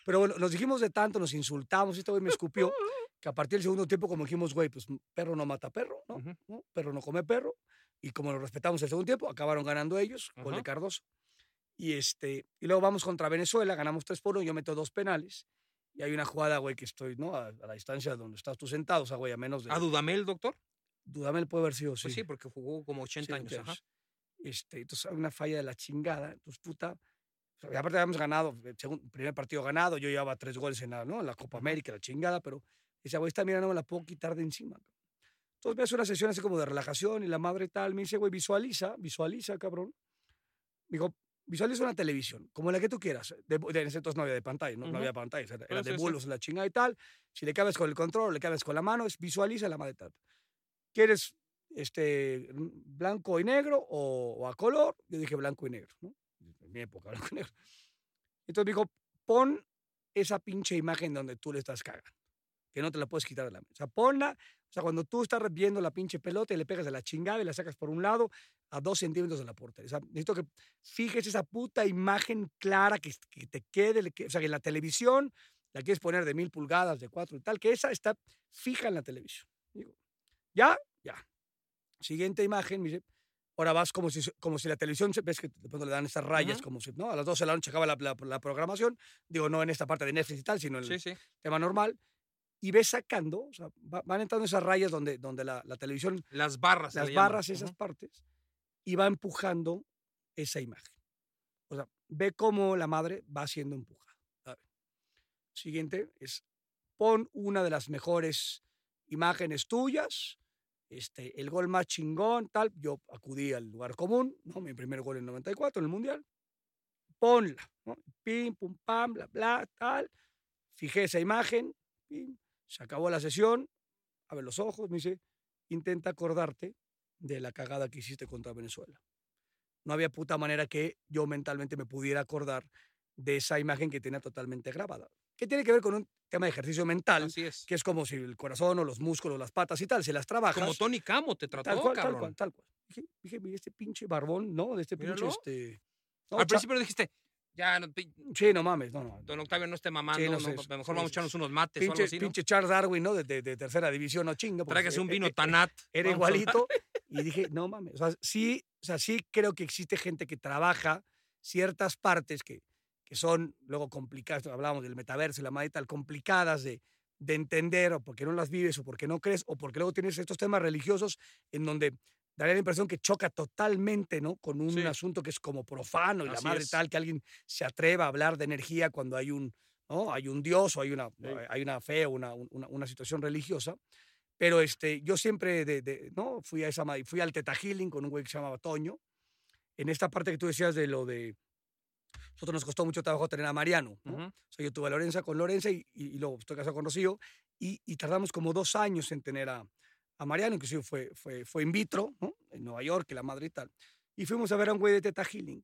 Pero bueno, nos dijimos de tanto, nos insultamos, este güey me escupió, que a partir del segundo tiempo, como dijimos, güey, pues perro no mata perro, ¿no? Ujú. ¿no? Perro no come perro. Y como lo respetamos el segundo tiempo, acabaron ganando ellos, gol de Ajá. Cardoso. Y, este, y luego vamos contra Venezuela, ganamos 3 por 1, yo meto dos penales. Y hay una jugada, güey, que estoy, ¿no? A, a la distancia donde estás tú sentado, o sea, güey, a menos de... ¿A Dudamel, doctor? Dudamel puede haber sido, sí. Pues sí, porque jugó como 80 Sí, años. entonces, Ajá. Este, entonces una falla de la chingada. Entonces, puta. o sea, aparte habíamos ganado, el segun- primer partido ganado, yo llevaba tres goles en la, ¿no? en la Copa América, la chingada, pero ese güey está mirando, no me la puedo quitar de encima. Entonces me hace una sesión así como de relajación y la madre tal, me dice, güey, visualiza, visualiza, cabrón. Me dijo, visualiza una televisión, como la que tú quieras. De, de, en ese entonces no había de pantalla, no, no Ujú. había pantalla, era, era Sí, de sí, sí. bulos, la chingada y tal. Si le cabes con el control, le cabes con la mano, es visualiza la madre tal. ¿Quieres este, blanco y negro o, o a color? Yo dije blanco y negro, ¿no? En mi época, [LAUGHS] blanco y negro. Entonces me dijo, pon esa pinche imagen donde tú le estás cagando, que no te la puedes quitar de la mesa. O sea, ponla, o sea, cuando tú estás viendo la pinche pelota y le pegas de la chingada y la sacas por un lado a dos centímetros de la portería. O sea, necesito que fijes esa puta imagen clara que, que te quede, que- o sea, que en la televisión la quieres poner de mil pulgadas, de cuatro y tal, que esa está fija en la televisión. Ya, ya. Siguiente imagen, me dice, ahora vas como si, como si la televisión, ves que de pronto le dan esas rayas, Ujú. como si, ¿no? A las 12 de la noche acaba la, la- la programación, digo, no en esta parte de Netflix y tal, sino en el Sí, sí. tema normal, y ves sacando, o sea, va- van entrando esas rayas donde, donde la, la televisión, Las barras. las llaman. barras, esas Ujú. partes, y va empujando esa imagen. O sea, ve cómo la madre va siendo empujada. Siguiente es, pon una de las mejores imágenes tuyas, este, el gol más chingón, tal. Yo acudí al lugar común, ¿no? Mi primer gol en 94 en el Mundial. Ponla, ¿no? Pim, pum, pam, bla, bla, tal. Fijé esa imagen, pim, se acabó la sesión, abre los ojos, me dice, intenta acordarte de la cagada que hiciste contra Venezuela. No había puta manera que yo mentalmente me pudiera acordar de esa imagen que tenía totalmente grabada. Que tiene que ver con un tema de ejercicio mental, Así es. que es como si el corazón o los músculos, las patas y tal, se las trabajas. Como Tony Camo te trató, tal cual, tal cabrón. cual, tal cual. Dije, dije, mira este pinche barbón, ¿no? De este pinche, Míralo. este... no, Al cha- principio dijiste, ya, no, pi- Sí, no mames, no, no. don Octavio no esté mamando, Sí, no no, sé, pa- sí, mejor sí, vamos a sí, echarnos unos mates o algo Pinche, así, ¿no? pinche Charles Darwin, ¿no? De, de- de tercera división, no chinga. porque Tráigase un e- vino e- Tanat. Era vamos a hablar. igualito. Y dije, no mames. O sea, sí, o sea, sí creo que existe gente que trabaja ciertas partes que, que son luego complicadas. Hablábamos del metaverso y la madre tal, complicadas de, de entender, o porque no las vives, o porque no crees, o porque luego tienes estos temas religiosos en donde daría la impresión que choca totalmente, ¿no? Con un Sí. asunto que es como profano y la Así madre es. tal, que alguien se atreva a hablar de energía cuando hay un, ¿no? Hay un dios o hay una, hay una fe o una, una, una situación religiosa. Pero este, yo siempre, de, de- ¿no? Fui a esa, fui al Teta Healing con un güey que se llamaba Toño. En esta parte que tú decías de lo de, nosotros nos costó mucho trabajo tener a Mariano, ¿no? Ujú. O sea, yo tuve a Lorenza con Lorenza y, y, y luego estoy casado con Rocío y, y tardamos como dos años en tener a, a Mariano, inclusive fue, fue, fue in vitro, ¿no? En Nueva York, y la madre y tal. Y fuimos a ver a un güey de Teta Healing.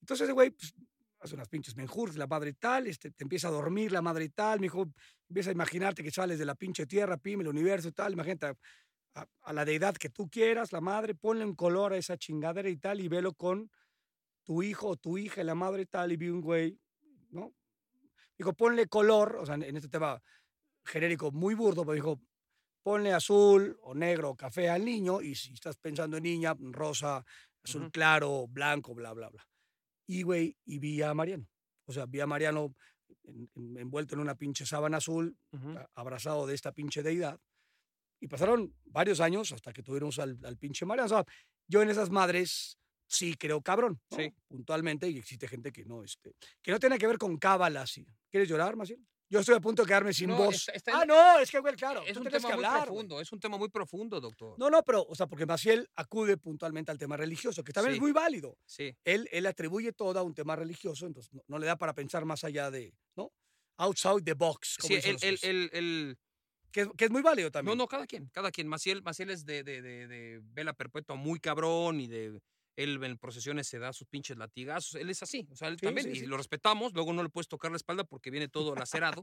Entonces ese güey pues, hace unas pinches menjures, la madre y tal, este, te empieza a dormir la madre y tal, me dijo, empieza a imaginarte que sales de la pinche tierra, pime, el universo y tal, imagínate a, a- a la deidad que tú quieras, la madre, ponle un color a esa chingadera y tal, y velo con tu hijo o tu hija la madre tal, y vi un güey, ¿no? Dijo, ponle color, o sea, en este tema genérico muy burdo, pero dijo, ponle azul o negro o café al niño, y si estás pensando en niña, rosa, azul Ujú. claro, blanco, bla, bla, bla. Y, güey, y vi a Mariano. O sea, vi a Mariano en- en- envuelto en una pinche sábana azul, Ujú. a- abrazado de esta pinche deidad. Y pasaron varios años hasta que tuvimos al, al pinche Mariano. O sea, yo en esas madres sí creo cabrón, ¿no? Sí. puntualmente, y existe gente que no, este, que no tiene que ver con cábala, sí. ¿Quieres llorar, Maciel? Yo estoy a punto de quedarme sin No, voz. está- está en- ah, no, es que, güey, claro. Es tú un tema que muy güey. profundo, es un tema muy profundo, doctor. No, no, pero, o sea, porque Maciel acude puntualmente al tema religioso, que también Sí. es muy válido. Sí. Él, él atribuye todo a un tema religioso, entonces no, no le da para pensar más allá de, ¿no? Outside the box. como Sí, jueces. él, él- Que es, que es muy válido No, también. no, cada quien, cada quien. Maciel, Maciel es de, de, de, de vela perpetua muy cabrón y de él en procesiones se da sus pinches latigazos. Él es así, o sea, él Sí, también, sí, y sí. lo respetamos. Luego no le puedes tocar la espalda porque viene todo lacerado,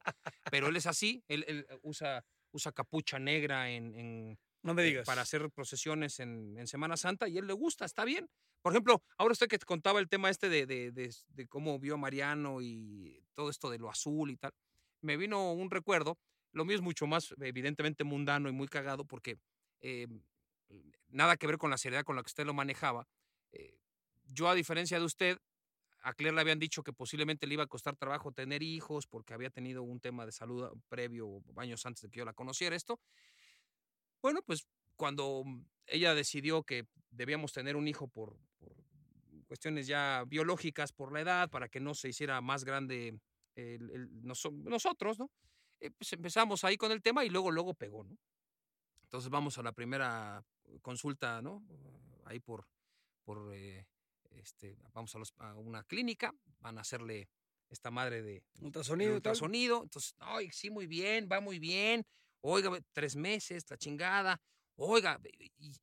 pero él es así. Él, él usa, usa capucha negra en, en- No me eh, digas. para hacer procesiones en, en Semana Santa y él le gusta, está bien. Por ejemplo, ahora usted que te contaba el tema este de, de- de- de cómo vio a Mariano y todo esto de lo azul y tal, me vino un recuerdo. Lo mío es mucho más evidentemente mundano y muy cagado porque eh, nada que ver con la seriedad con la que usted lo manejaba. Eh, yo, a diferencia de usted, a Claire le habían dicho que posiblemente le iba a costar trabajo tener hijos porque había tenido un tema de salud previo, años antes de que yo la conociera esto. Bueno, pues cuando ella decidió que debíamos tener un hijo por, cuestiones ya biológicas, por la edad, para que no se hiciera más grande el- el- noso- nosotros, ¿no? Eh, pues empezamos ahí con el tema y luego, luego pegó, ¿no? Entonces vamos a la primera consulta, ¿no? Ahí por, por eh, este, vamos a, los- a una clínica, van a hacerle esta madre de, Ultrasonido ultrasonido. Entonces, ay, sí, muy bien, va muy bien. Oiga, tres meses, la chingada. Oiga, y,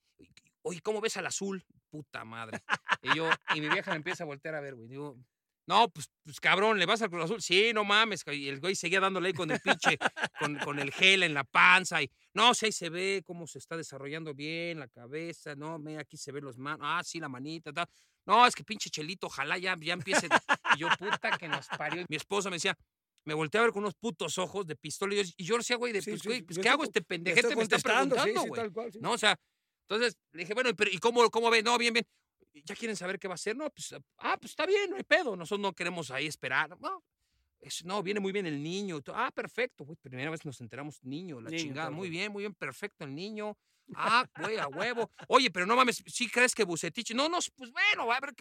y- ¿cómo ves al azul? Puta madre. Y yo, y mi vieja me empieza a voltear a ver, güey. Digo, no, pues, pues cabrón, ¿le vas al Cruz Azul? Sí, no mames. Y el güey seguía dándole ahí con el pinche, con, con el gel en la panza. Y no, sí, ahí se ve cómo se está desarrollando bien la cabeza. No, mira, aquí se ven los manos. Ah, sí, la manita, tal. No, es que pinche chelito, ojalá ya, ya empiece. Y yo, puta, que nos parió. Mi esposa me decía, me volteé a ver con unos putos ojos de pistola. Y yo, y yo decía, güey, de, Sí, pues, sí, güey, pues, ¿qué estoy hago? Este pendejete estoy me está preguntando, sí, güey. cual. ¿no? O sea, entonces le dije, bueno, pero ¿y cómo, cómo ve? No, bien, bien. ¿Ya quieren saber qué va a hacer? No, pues, ah, pues está bien, no hay pedo. Nosotros no queremos ahí esperar. No, es- no viene muy bien el niño. Ah, perfecto. Güey, primera vez nos enteramos niño, la Niño, chingada. Muy bien, muy bien, perfecto el niño. Ah, güey, a huevo. Oye, pero no mames, ¿sí crees que Bucetich? No, no, pues bueno, va a ver.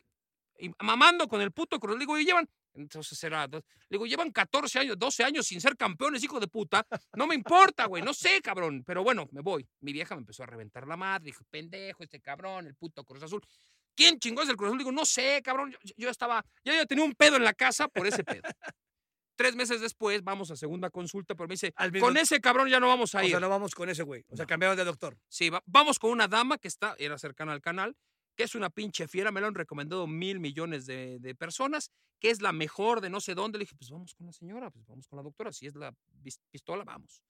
Y mamando con el puto Cruz. Le digo, y llevan. Entonces era. Le digo, llevan 14 años, 12 años sin ser campeones, hijo de puta. No me importa, güey, no sé, cabrón. Pero bueno, me voy. Mi vieja me empezó a reventar la madre. Dijo, pendejo, este cabrón, el puto Cruz Azul. ¿Quién chingó es el Cruz Azul? Digo, no sé, cabrón. Yo, yo estaba. Ya yo tenía un pedo en la casa por ese pedo. Tres meses después vamos a segunda consulta, pero me dice, Al con ese cabrón ya no vamos a O ir. sea, no vamos con ese güey. O sea, cambiaron de doctor. Sí, va- vamos con una dama que está, era cercana al canal, que es una pinche fiera, me lo han recomendado mil millones de, de personas, que es la mejor de no sé dónde. Le dije, pues vamos con la señora, pues vamos con la doctora. Si es la pistola, vamos.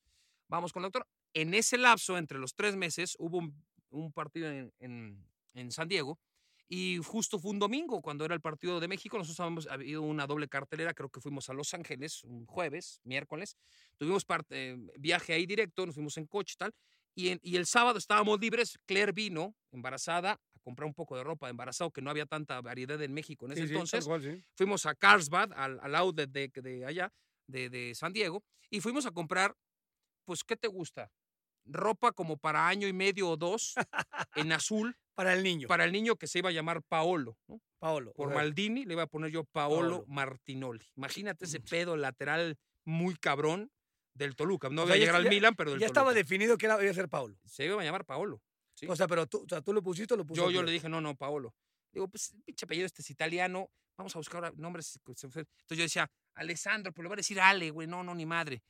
Vamos con la doctora. En ese lapso, entre los tres meses, hubo un, un partido en, en- en San Diego. Y justo fue un domingo, cuando era el partido de México, nosotros habíamos habido una doble cartelera, creo que fuimos a Los Ángeles un jueves, miércoles, tuvimos parte, eh, viaje ahí directo, nos fuimos en coche y tal, y, en- y el sábado estábamos libres. Claire vino embarazada a comprar un poco de ropa de embarazado, que no había tanta variedad en México en ese Sí, sí, tal entonces. cual, sí. Fuimos a Carlsbad, al, al outlet de, de allá, de, de San Diego, y fuimos a comprar, pues, ¿qué te gusta? Ropa como para año y medio o dos, en azul, Para el niño. para el niño que se iba a llamar Paolo, ¿no? Paolo. Por o sea, Maldini le iba a poner yo Paolo, Paolo. Martinoli. Imagínate ese pedo lateral muy cabrón del Toluca. No O iba a ya- llegar al Milan, pero del Ya estaba definido que era, iba a ser Paolo. Se iba a llamar Paolo. Sí. O sea, pero tú, o sea, tú lo pusiste o lo puso. Yo, yo le dije, no, no, Paolo. Digo, pues, pinche apellido este es italiano. Vamos a buscar ahora nombres. Entonces yo decía, Alessandro, pero le va a decir Ale, güey. No, no, ni madre.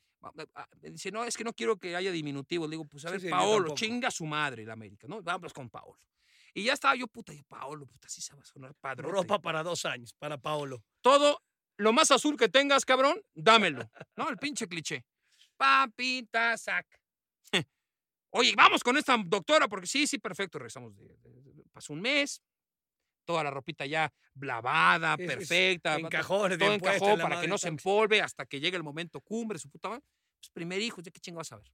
Ah, dice, no, es que no quiero que haya diminutivo. Le digo, pues a ver, sí, Paolo, chinga su madre la América, ¿no? Vamos con Paolo. Y ya estaba yo, puta, yo, Paolo, puta, sí se va a sonar padre. Ropa para dos años, para Paolo. Todo lo más azul que tengas, cabrón, dámelo. [LAUGHS] ¿No? El pinche cliché. Papita sac. [LAUGHS] Oye, vamos con esta doctora, porque sí, sí, perfecto. Regresamos. De, de- de- pasó un mes. Toda la ropita ya lavada, sí, perfecta. En cajones, todo encajó para que no se empolve hasta que llegue el momento cumbre, su puta madre. Pues primer hijo, ¿ya qué chingo vas a ver?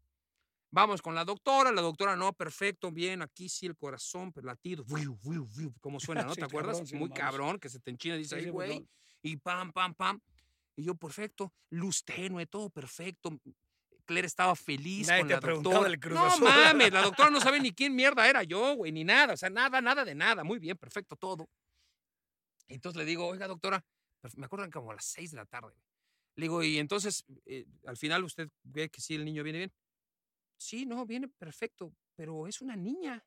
Vamos con la doctora, la doctora, no, perfecto, bien, aquí sí el corazón, pero latido, ¿cómo suena, no? [LAUGHS] Sí, ¿Te acuerdas? cabrón, sí, no Muy mames. cabrón, que se te enchina y dice, Sí, güey, y pam, pam, pam. Y yo, perfecto, luz tenue, todo perfecto. Claire estaba feliz Nadie con te la doctora. del no Azul. mames, la doctora no sabe [LAUGHS] ni quién mierda era yo, güey, ni nada, o sea, nada, nada de nada. Muy bien, perfecto, todo. Entonces le digo, oiga, doctora, me acuerdan como a las seis de la tarde. Le digo, y entonces, eh, al final usted ve que sí, el niño viene bien. Sí, no, viene perfecto, pero es una niña.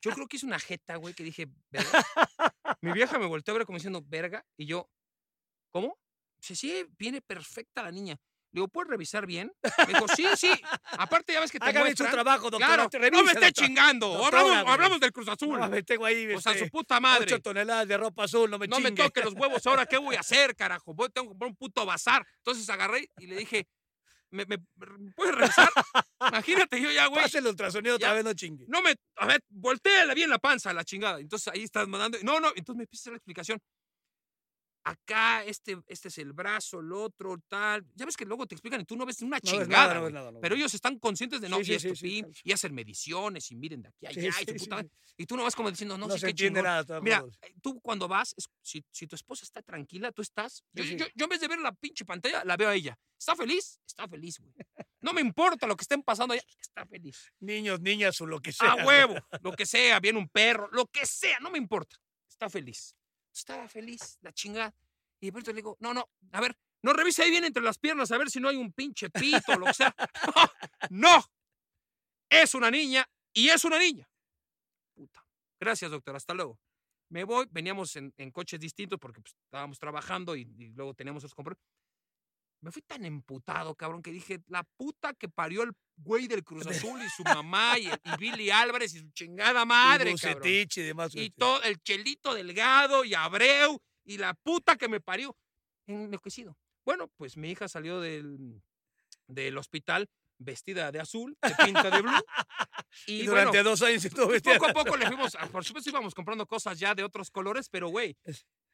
Yo creo que es una jeta, güey, que dije, ¿verga? Mi vieja me volteó a ver como diciendo, verga, y yo, ¿cómo? Dice, sí, viene perfecta la niña. Le digo, ¿puedes revisar bien? Me dijo, sí, sí. Aparte, ya ves que te Hágame su trabajo, doctor. Claro, no me esté chingando. Doctora, hablamos, hablamos del Cruz Azul. No, me tengo ahí, o sea, este, su puta madre. ocho toneladas de ropa azul, no me no me chingue. toque los huevos ahora, ¿qué voy a hacer, carajo? Voy, tengo que comprar un puto bazar. Entonces agarré y le dije, ¿me, me puedes revisar? [LAUGHS] Imagínate, yo ya, güey. Pase el ultrasonido otra vez, no chingue. No me, a ver, volteala bien la panza, la chingada. Entonces ahí estás mandando. No, no, entonces me empieza la explicación. Acá, este, este es el brazo, el otro, tal. Ya ves que luego te explican y tú no ves una No chingada. nada, no güey. ves nada, no Pero ellos están conscientes de no, Sí, y esto, sí, pim, y hacen mediciones y miren de aquí a allá y puta. Y tú no vas como diciendo, no, se qué nada. Mira, eh, tú cuando vas, es- si, si tu esposa está tranquila, tú estás. Yo, yo, yo en vez de ver la pinche pantalla, la veo a ella. ¿Está feliz? Está feliz, güey. [LAUGHS] No me importa lo que estén pasando allá, está feliz. Niños, niñas o lo que sea. A huevo, lo que sea, viene un perro, lo que sea, no me importa. Está feliz. Estaba feliz, la chingada. Y de pronto le digo, no, no, a ver, no revise ahí bien entre las piernas a ver si no hay un pinche pito o lo que sea. [LAUGHS] No. Es una niña y es una niña. Puta. Gracias, doctor. Hasta luego. Me voy, veníamos en, coches distintos porque pues, estábamos trabajando y, y luego teníamos los compromisos. Me fui tan emputado, cabrón, que dije, la puta que parió el güey del Cruz Azul y su [LAUGHS] mamá y, y Billy Álvarez y su chingada madre, y cabrón. Y demás. Y todo, el Chelito Delgado y Abreu y la puta que me parió. Enloquecido. Bueno, pues mi hija salió del, del hospital vestida de azul, de pinta de blue. [LAUGHS] Y, Y, durante bueno, dos años estuvo vestida. poco a poco le [LAUGHS] fuimos, a- por supuesto íbamos comprando cosas ya de otros colores, pero güey,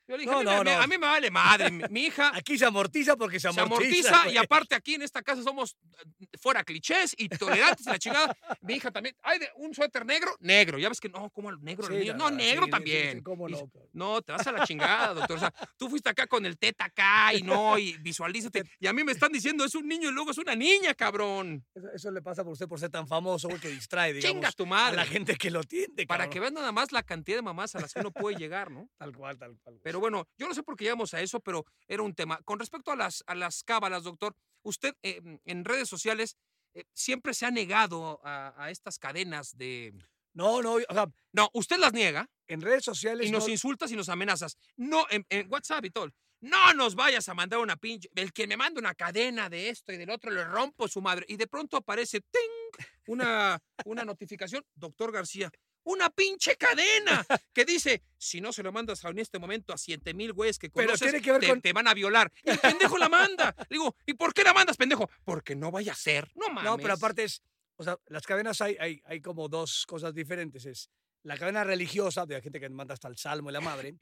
yo le dije, No, a, mí, no, no. a mí me vale madre, mi, hija [LAUGHS] Aquí se amortiza porque se se amortiza. amortiza y aparte aquí en esta casa somos eh, fuera clichés y tolerantes y la chingada. Mi hija también, ay, de un suéter negro, negro. Ya ves que no, como el negro, Sí, no, negro sí, también. sí, cómo Y no, cabrón. no, te vas a la chingada, doctor. O sea, tú fuiste acá con el teta acá y no, y visualízate. Y a mí me están diciendo, es un niño y luego es una niña, cabrón. Eso, eso le pasa por usted por ser tan famoso, que distrae, digamos, Chinga tu a madre. la gente que lo tiende, Para cabrón. que vean nada más la cantidad de mamás a las que uno puede llegar, ¿no? Tal cual, tal cual. güey. Pero bueno, yo no sé por qué llegamos a eso, pero era un tema. Con respecto a las, a las cábalas, doctor, usted eh, en redes sociales eh, siempre se ha negado a, a estas cadenas de... No, no, o sea, No, usted las niega en redes sociales y nos no- insultas y nos amenazas. No, en, en WhatsApp y todo. No nos vayas a mandar una pinche... El que me manda una cadena de esto y del otro le rompo su madre. Y de pronto aparece ¡ting! Una, una notificación. Doctor García, una pinche cadena que dice, si no se lo mandas a- en este momento a 7 mil güeyes que Pero conoces, tiene que ver te, con- te van a violar. Y el pendejo la manda. Le digo, ¿y por qué la mandas, pendejo? Porque no vaya a ser. No mames. No, pero aparte es, o sea, las cadenas hay, hay, hay como dos cosas diferentes. Es la cadena religiosa, de la gente que manda hasta el Salmo y la Madre,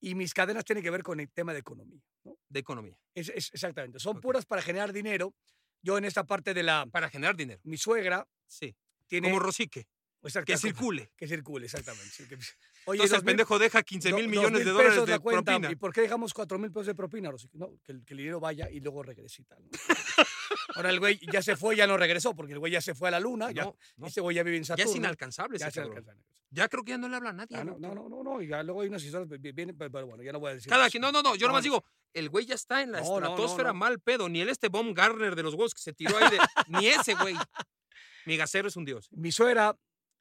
y mis cadenas tienen que ver con el tema de economía. ¿no? De economía. Es, es- exactamente, son puras para generar dinero. Yo en esta parte de la, Para generar dinero. mi suegra Sí. tiene... Como Rosique. Exacto, Que circule. Que circule, exactamente. [LAUGHS] Oye, Entonces el mil- pendejo deja 15 mil millones de dólares de cuenta, propina. ¿Y por qué dejamos cuatro mil pesos de propina? No, que el, que el dinero vaya y luego ¿no? [LAUGHS] Ahora el güey ya se fue, ya no regresó, porque el güey ya se fue a la luna. ya, No. Ese güey ya vive en Ya Saturno. es inalcanzable Ya ese es inalcanzable. Ya creo que ya no le habla a nadie. Ah, no, no, no, no, no, y ya luego hay unas historias que vienen, pero, bueno, ya no voy a decir. Cada quien, no, no, no, yo No, nomás no. digo, el güey ya está en la estratosfera mal pedo, ni el este Bomb Garner de los huevos que se tiró ahí de, ni ese güey. Mi gasero es un dios. Mi suegra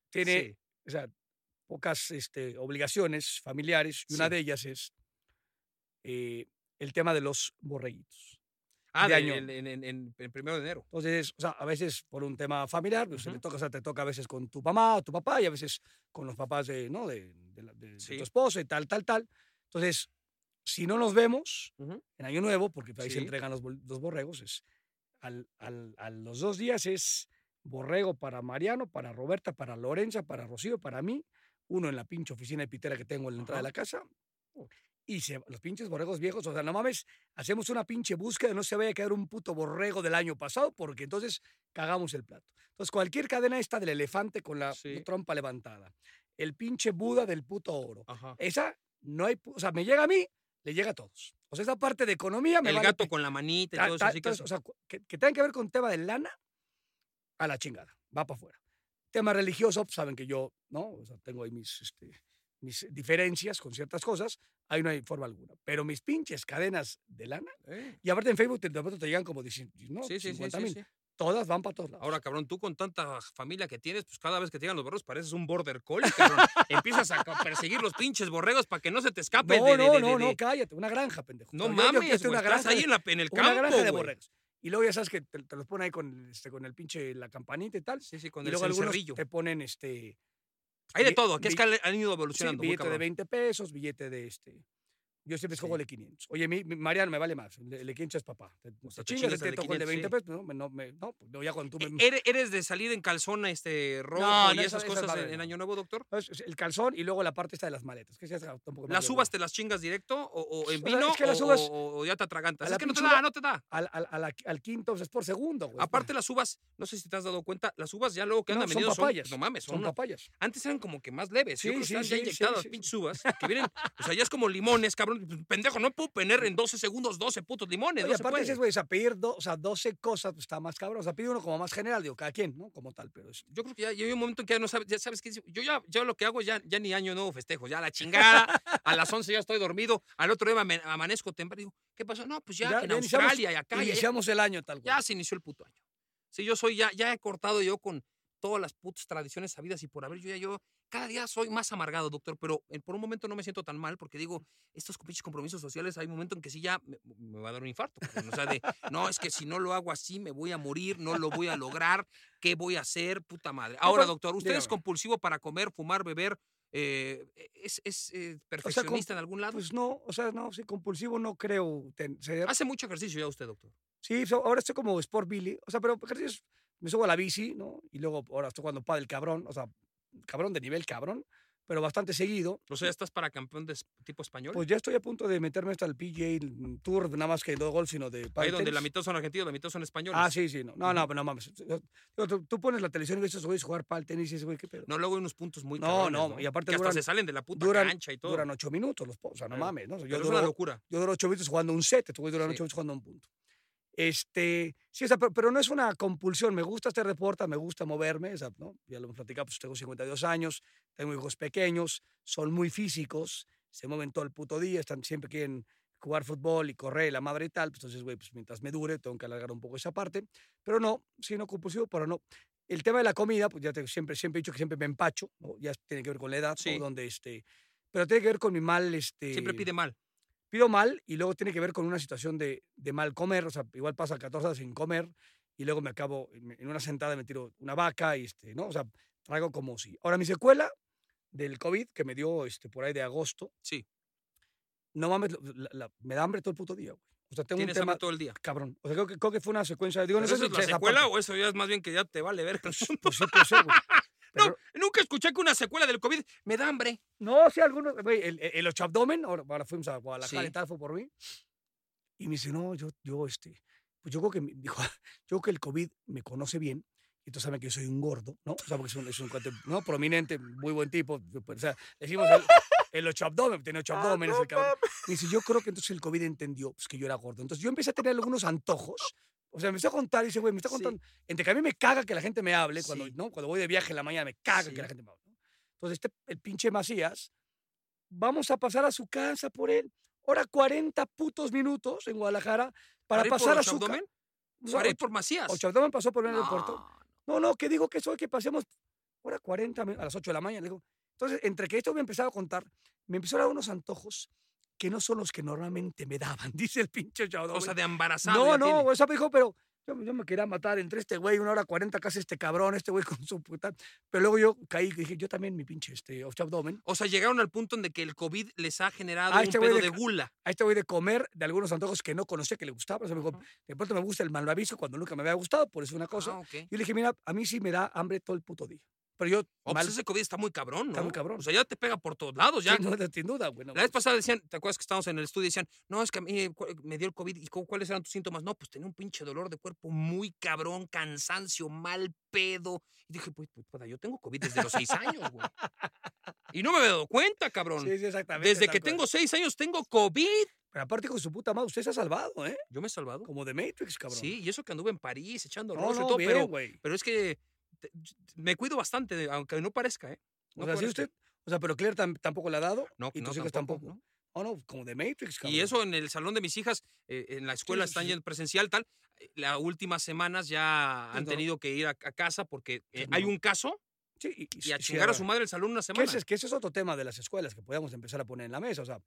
tiene, Sí. o sea, pocas este, obligaciones familiares, y una Sí. de ellas es eh, el tema de los borreguitos. Ah, de de- año. en, en, en- en- primero de enero. Entonces, o sea, a veces por un tema familiar, pues, se le Ujú. toca, o sea, te toca a veces con tu mamá o tu papá y a veces con los papás de, ¿no? de, de la- de- de Sí. tu esposa y tal, tal, tal. Entonces, si no nos vemos Ujú. en Año Nuevo, porque ahí se Sí. entregan los, los borregos, es al, al- a los dos días es borrego para Mariano, para Roberta, para Lorenza, para Rocío, para mí, uno en la pinche oficina de pitera que tengo en la entrada de la casa. Y se- los pinches borregos viejos, o sea, no mames, hacemos una pinche búsqueda, no se vaya a quedar un puto borrego del año pasado, porque entonces cagamos el plato. Entonces, cualquier cadena esta del elefante con la Sí. trompa levantada, el pinche Buda del puto oro, Ajá. esa no hay, o sea, me llega a mí, le llega a todos. O sea, esa parte de economía me El vale gato con la manita y ta- todo eso. ta- que o sea, que, que tenga que ver con tema de lana, a la chingada, va para afuera. Tema religioso, pues, saben que yo, ¿no? O sea, tengo ahí mis, este, mis diferencias con ciertas cosas, ahí no hay forma alguna. Pero mis pinches cadenas de lana, Eh, y aparte en Facebook de pronto te llegan como 10, ¿no? Sí, sí, sí, 50 sí, mil. Todas van para todos lados. Ahora, cabrón, tú con tanta familia que tienes, pues cada vez que te llegan los borregos pareces un border collie, cabrón. [LAUGHS] Empiezas a perseguir los pinches borregos para que no se te escape no, de, de- no, de- no, no, cállate, una granja, pendejo. No sea, yo- yo mames, hacer güey, estás ahí en, la, en el una campo, granja de güey. borregos. Y luego ya sabes que te, te los ponen ahí con, este, con el pinche, la campanita y tal. Sí, sí, con y el luego algunos te ponen este. Hay de todo, que es que han- ido evolucionando. billete de cabrón. 20 pesos, billete de este. Yo siempre escojo Sí. el de 500. Oye, mi, mi- Mariano me vale más. El el de 500 es papá. Te, te sea, te chingas, te el de toco el de 20 500, pesos. No, me- no, me- no, pues no, ya cuando tú me. ¿Eres, eres de salir en calzón este rojo No, y esas cosas en. Año Nuevo, doctor? El calzón y luego la parte esta de las maletas. Que sí, ¿Las uvas te las chingas directo o, o en O vino es que las o- uvas- o, o ya te atragantas? Es que no te da, no te da. Al, al, a la- al quinto pues, es por segundo, güey. Aparte las uvas, no sé si te has dado cuenta, las uvas ya luego que andan son vendiendo son, papayas. no mames, son, papayas. antes eran como que más leves, yo Sí, creo que sí, ya sí, sí, inyectadas sí, pinches uvas, que vienen, o sea, ya es como limones, cabrón, pendejo, no puedo tener en 12 segundos 12 putos limones, Oye, no aparte dices, güey, o sea, pedir do- o sea, 12 cosas pues, está más cabrón. O sea, pide uno como más general, digo, cada quien, ¿no? Como tal, pero es... Yo creo que ya, ya hay un momento en que ya no sabes, ya sabes que yo ya, yo lo que hago ya, ya ni año nuevo festejo, ya la chingada, a las 11 ya estoy dormido, al otro día me amanezco temprano y digo, ¿qué pasó? No, pues ya, que en Australia y acá, ya- Iniciamos el año tal cual. ya se inició el puto año. Sí, yo soy, ya, ya he cortado yo con todas las putas tradiciones sabidas y por haber, yo ya yo, cada día soy más amargado, doctor, pero eh, por un momento no me siento tan mal porque digo, estos pinches compromisos sociales, hay un momento en que sí ya me, me va a dar un infarto. O sea, de, no, es que si no lo hago así me voy a morir, no lo voy a lograr, ¿qué voy a hacer? Puta madre. Ahora, pero, doctor, ¿usted es compulsivo para comer, fumar, beber? eh, ¿Es, es eh, perfeccionista en algún lado? Pues no, o sea, no, sí, compulsivo no creo ten- ser. Hace mucho ejercicio ya usted, doctor. Sí, ahora estoy como Sport Billy, o sea, pero ejercicios, me subo a la bici, ¿no? Y luego ahora estoy jugando pádel cabrón, o sea, cabrón de nivel cabrón, pero bastante seguido. O sea, ¿estás para campeón de tipo español? Pues ya estoy a punto de meterme hasta el PGA Tour, nada más que no de golf, sino de Ahí donde la mitad son argentinos, la mitad son españoles. Ah, sí, sí, no, no, no, no mames. Tú, tú pones la televisión y ves a güeyes jugar pádel tenis y ese güey, ¿qué pedo? No, luego hay unos puntos muy No, cabrones, no, y aparte que hasta duran- se salen de la puta duran- cancha y todo. Duran ocho minutos los o sea, no mames, ¿no? Yo, Pero es una duro, locura. yo duro ocho minutos jugando un set, estos güeyes duran Sí. ocho minutos jugando un punto. Este, sí, o sea, pero, pero no es una compulsión. Me gusta este deporte, me gusta moverme, o sea, ¿no? Ya lo hemos platicado, pues tengo 52 años, tengo hijos pequeños, son muy físicos, se mueven todo el puto día, están, siempre quieren jugar fútbol y correr, la madre y tal. pues, entonces, güey, pues mientras me dure, tengo que alargar un poco esa parte. Pero no, sí, no compulsivo, pero no. El tema de la comida, pues ya te, siempre, siempre he dicho que siempre me empacho, ¿no? ya tiene que ver con la edad, ¿no? Sí. Donde este, pero tiene que ver con mi mal, este, Siempre pide mal. Pido mal y luego tiene que ver con una situación de, de mal comer, o sea, igual pasa 14 horas sin comer y luego me acabo, en una sentada me tiro una vaca y este, ¿no? O sea, traigo como si. Ahora, mi secuela del COVID que me dio este, por ahí de agosto, Sí. no mames, la- la- me da hambre todo el puto día, güey. O sea, tengo un tema hambre todo el día. cabrón. O sea, creo que, creo que fue una secuencia, digo, no ¿Pero sé si es la secuela o eso ya es más bien que ya te vale ver? Pues, pues sí, puede ser, güey. No, nunca escuché que una secuela del COVID me da hambre. No, sí, algunos, güey, el, el, el ocho abdomen, ahora, ahora fuimos a Guadalajara Sí. y tal, fue por mí. Y me dice, no, yo, yo, este, pues yo creo que, dijo, yo creo que el COVID me conoce bien, y tú sabes que yo soy un gordo, ¿no? O sea, porque es un, es un cuate, ¿no? Prominente, muy buen tipo, pues, o sea, decimos el, el ocho abdomen, tiene [LAUGHS] ocho abdómenes, el cabrón. Me dice, yo creo que entonces el COVID entendió pues, que yo era gordo. Entonces yo empecé a tener algunos antojos. O sea, me empezó a contar y dice, güey, me está Sí. contando. Entre que a mí me caga que la gente me hable, cuando, Sí. ¿no? cuando voy de viaje en la mañana, me caga Sí. que la gente me hable. ¿no? Entonces, este, el pinche Macías, vamos a pasar a su casa por él. Ahora 40 putos minutos en Guadalajara para, por pasar a su casa. Para ir por Macías. Ocho abdomen pasó por el aeropuerto. No, No, no, que digo que eso que pasemos ahora 40 min- a las 8 de la mañana. Le digo. Entonces, entre que esto me empezaba a contar, me empezó a dar unos antojos que no son los que normalmente me daban, [LAUGHS] dice el pinche chavo. cosa de embarazado. No, no, tiene. o sea, me dijo, pero yo, yo me quería matar entre este güey, una hora 40, casi este cabrón, este güey [LAUGHS] con su puta. Pero luego yo caí y dije, yo también mi pinche este, abdomen. O sea, llegaron al punto en de que el COVID les ha generado Ah, un este pedo de de gula. A este güey de comer de algunos antojos que no conocía que le gustaba. O sea, me dijo, Ajá. de pronto me gusta el malvavisco cuando nunca me había gustado, por eso una cosa. Ah, ok. Yo le dije, mira, a mí sí me da hambre todo el puto día. Pero yo, Oh, mal, pues ese COVID está muy cabrón, ¿no? Está muy cabrón. O sea, ya te pega por todos lados, ya. sí, no, sin duda, güey. no, La vez pasada decían, ¿te acuerdas que estábamos en el estudio y decían, no, es que a mí eh, me dio el COVID y cu- cuáles eran tus síntomas? No, pues tenía un pinche dolor de cuerpo muy cabrón, cansancio, mal pedo. Y dije, pues, pues, puta, yo tengo COVID desde los seis años, güey. Y no me había dado cuenta, cabrón. Sí, sí, exactamente. desde que cual. tengo seis años tengo COVID. Pero aparte con su puta madre, usted se ha salvado, ¿eh? Yo me he salvado. Como de Matrix, cabrón. Sí, y eso que anduve en París echando no, rollo y no, todo, bien, pero, güey. pero es que te- me cuido bastante, aunque no parezca, ¿eh? O No sea, sí parezca. usted, o sea, pero Claire tam- tampoco le ha dado. No, y no, tus hijos tampoco, tampoco. ¿no? Oh, no, como de Matrix, cabrón. Y eso en el salón de mis hijas, eh, en la escuela sí, están sí. yendo presencial, tal. eh, Las últimas semanas ya han no. tenido que ir a, a casa porque eh, hay no. un caso Sí, y, y a sí, chingar a su madre el salón una Que semana. ese, es- que ese es otro tema de las escuelas que podemos empezar a poner en la mesa. O sea,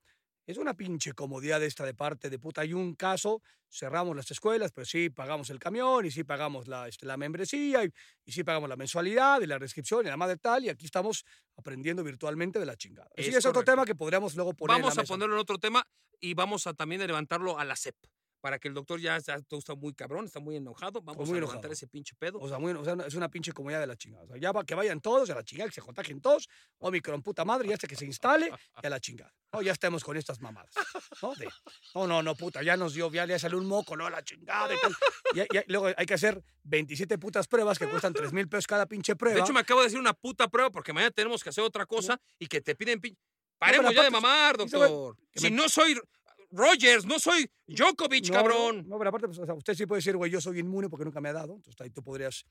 es una pinche comodidad esta de parte de puta. Hay un caso, cerramos las escuelas, pero sí pagamos el camión y sí pagamos la, este, la membresía y, y sí pagamos la mensualidad y la restricción y la madre tal. Y aquí estamos aprendiendo virtualmente de la chingada. Sí, Es es otro tema que podríamos luego poner en Vamos la a mesa. ponerlo en otro tema y vamos a también a levantarlo a la CEP. Para que el doctor ya, está muy cabrón, está muy enojado. Vamos muy a enojado. levantar ese pinche pedo. O sea, muy- o sea, es una pinche comodidad de la chingada. O sea, ya va, que vayan todos a la chingada, que se contagien todos. Omicron, puta madre, ya hasta que se instale y a la chingada. No, ya estemos con estas mamadas. ¿no? De, no, no, no, puta, ya nos dio, ya le salió un moco, no, a la chingada y tal. Y, y- y luego hay que hacer 27 putas pruebas que cuestan 3 mil pesos cada pinche prueba. De hecho, me acabo de decir una puta prueba porque mañana tenemos que hacer otra cosa y que te piden pinche. Paremos ya de mamar, doctor. Si no soy Rogers, no soy Djokovic, No, cabrón. No, no, pero aparte, pues, o sea, usted sí puede decir, güey, yo soy inmune porque nunca me ha dado. Entonces ahí tú podrías.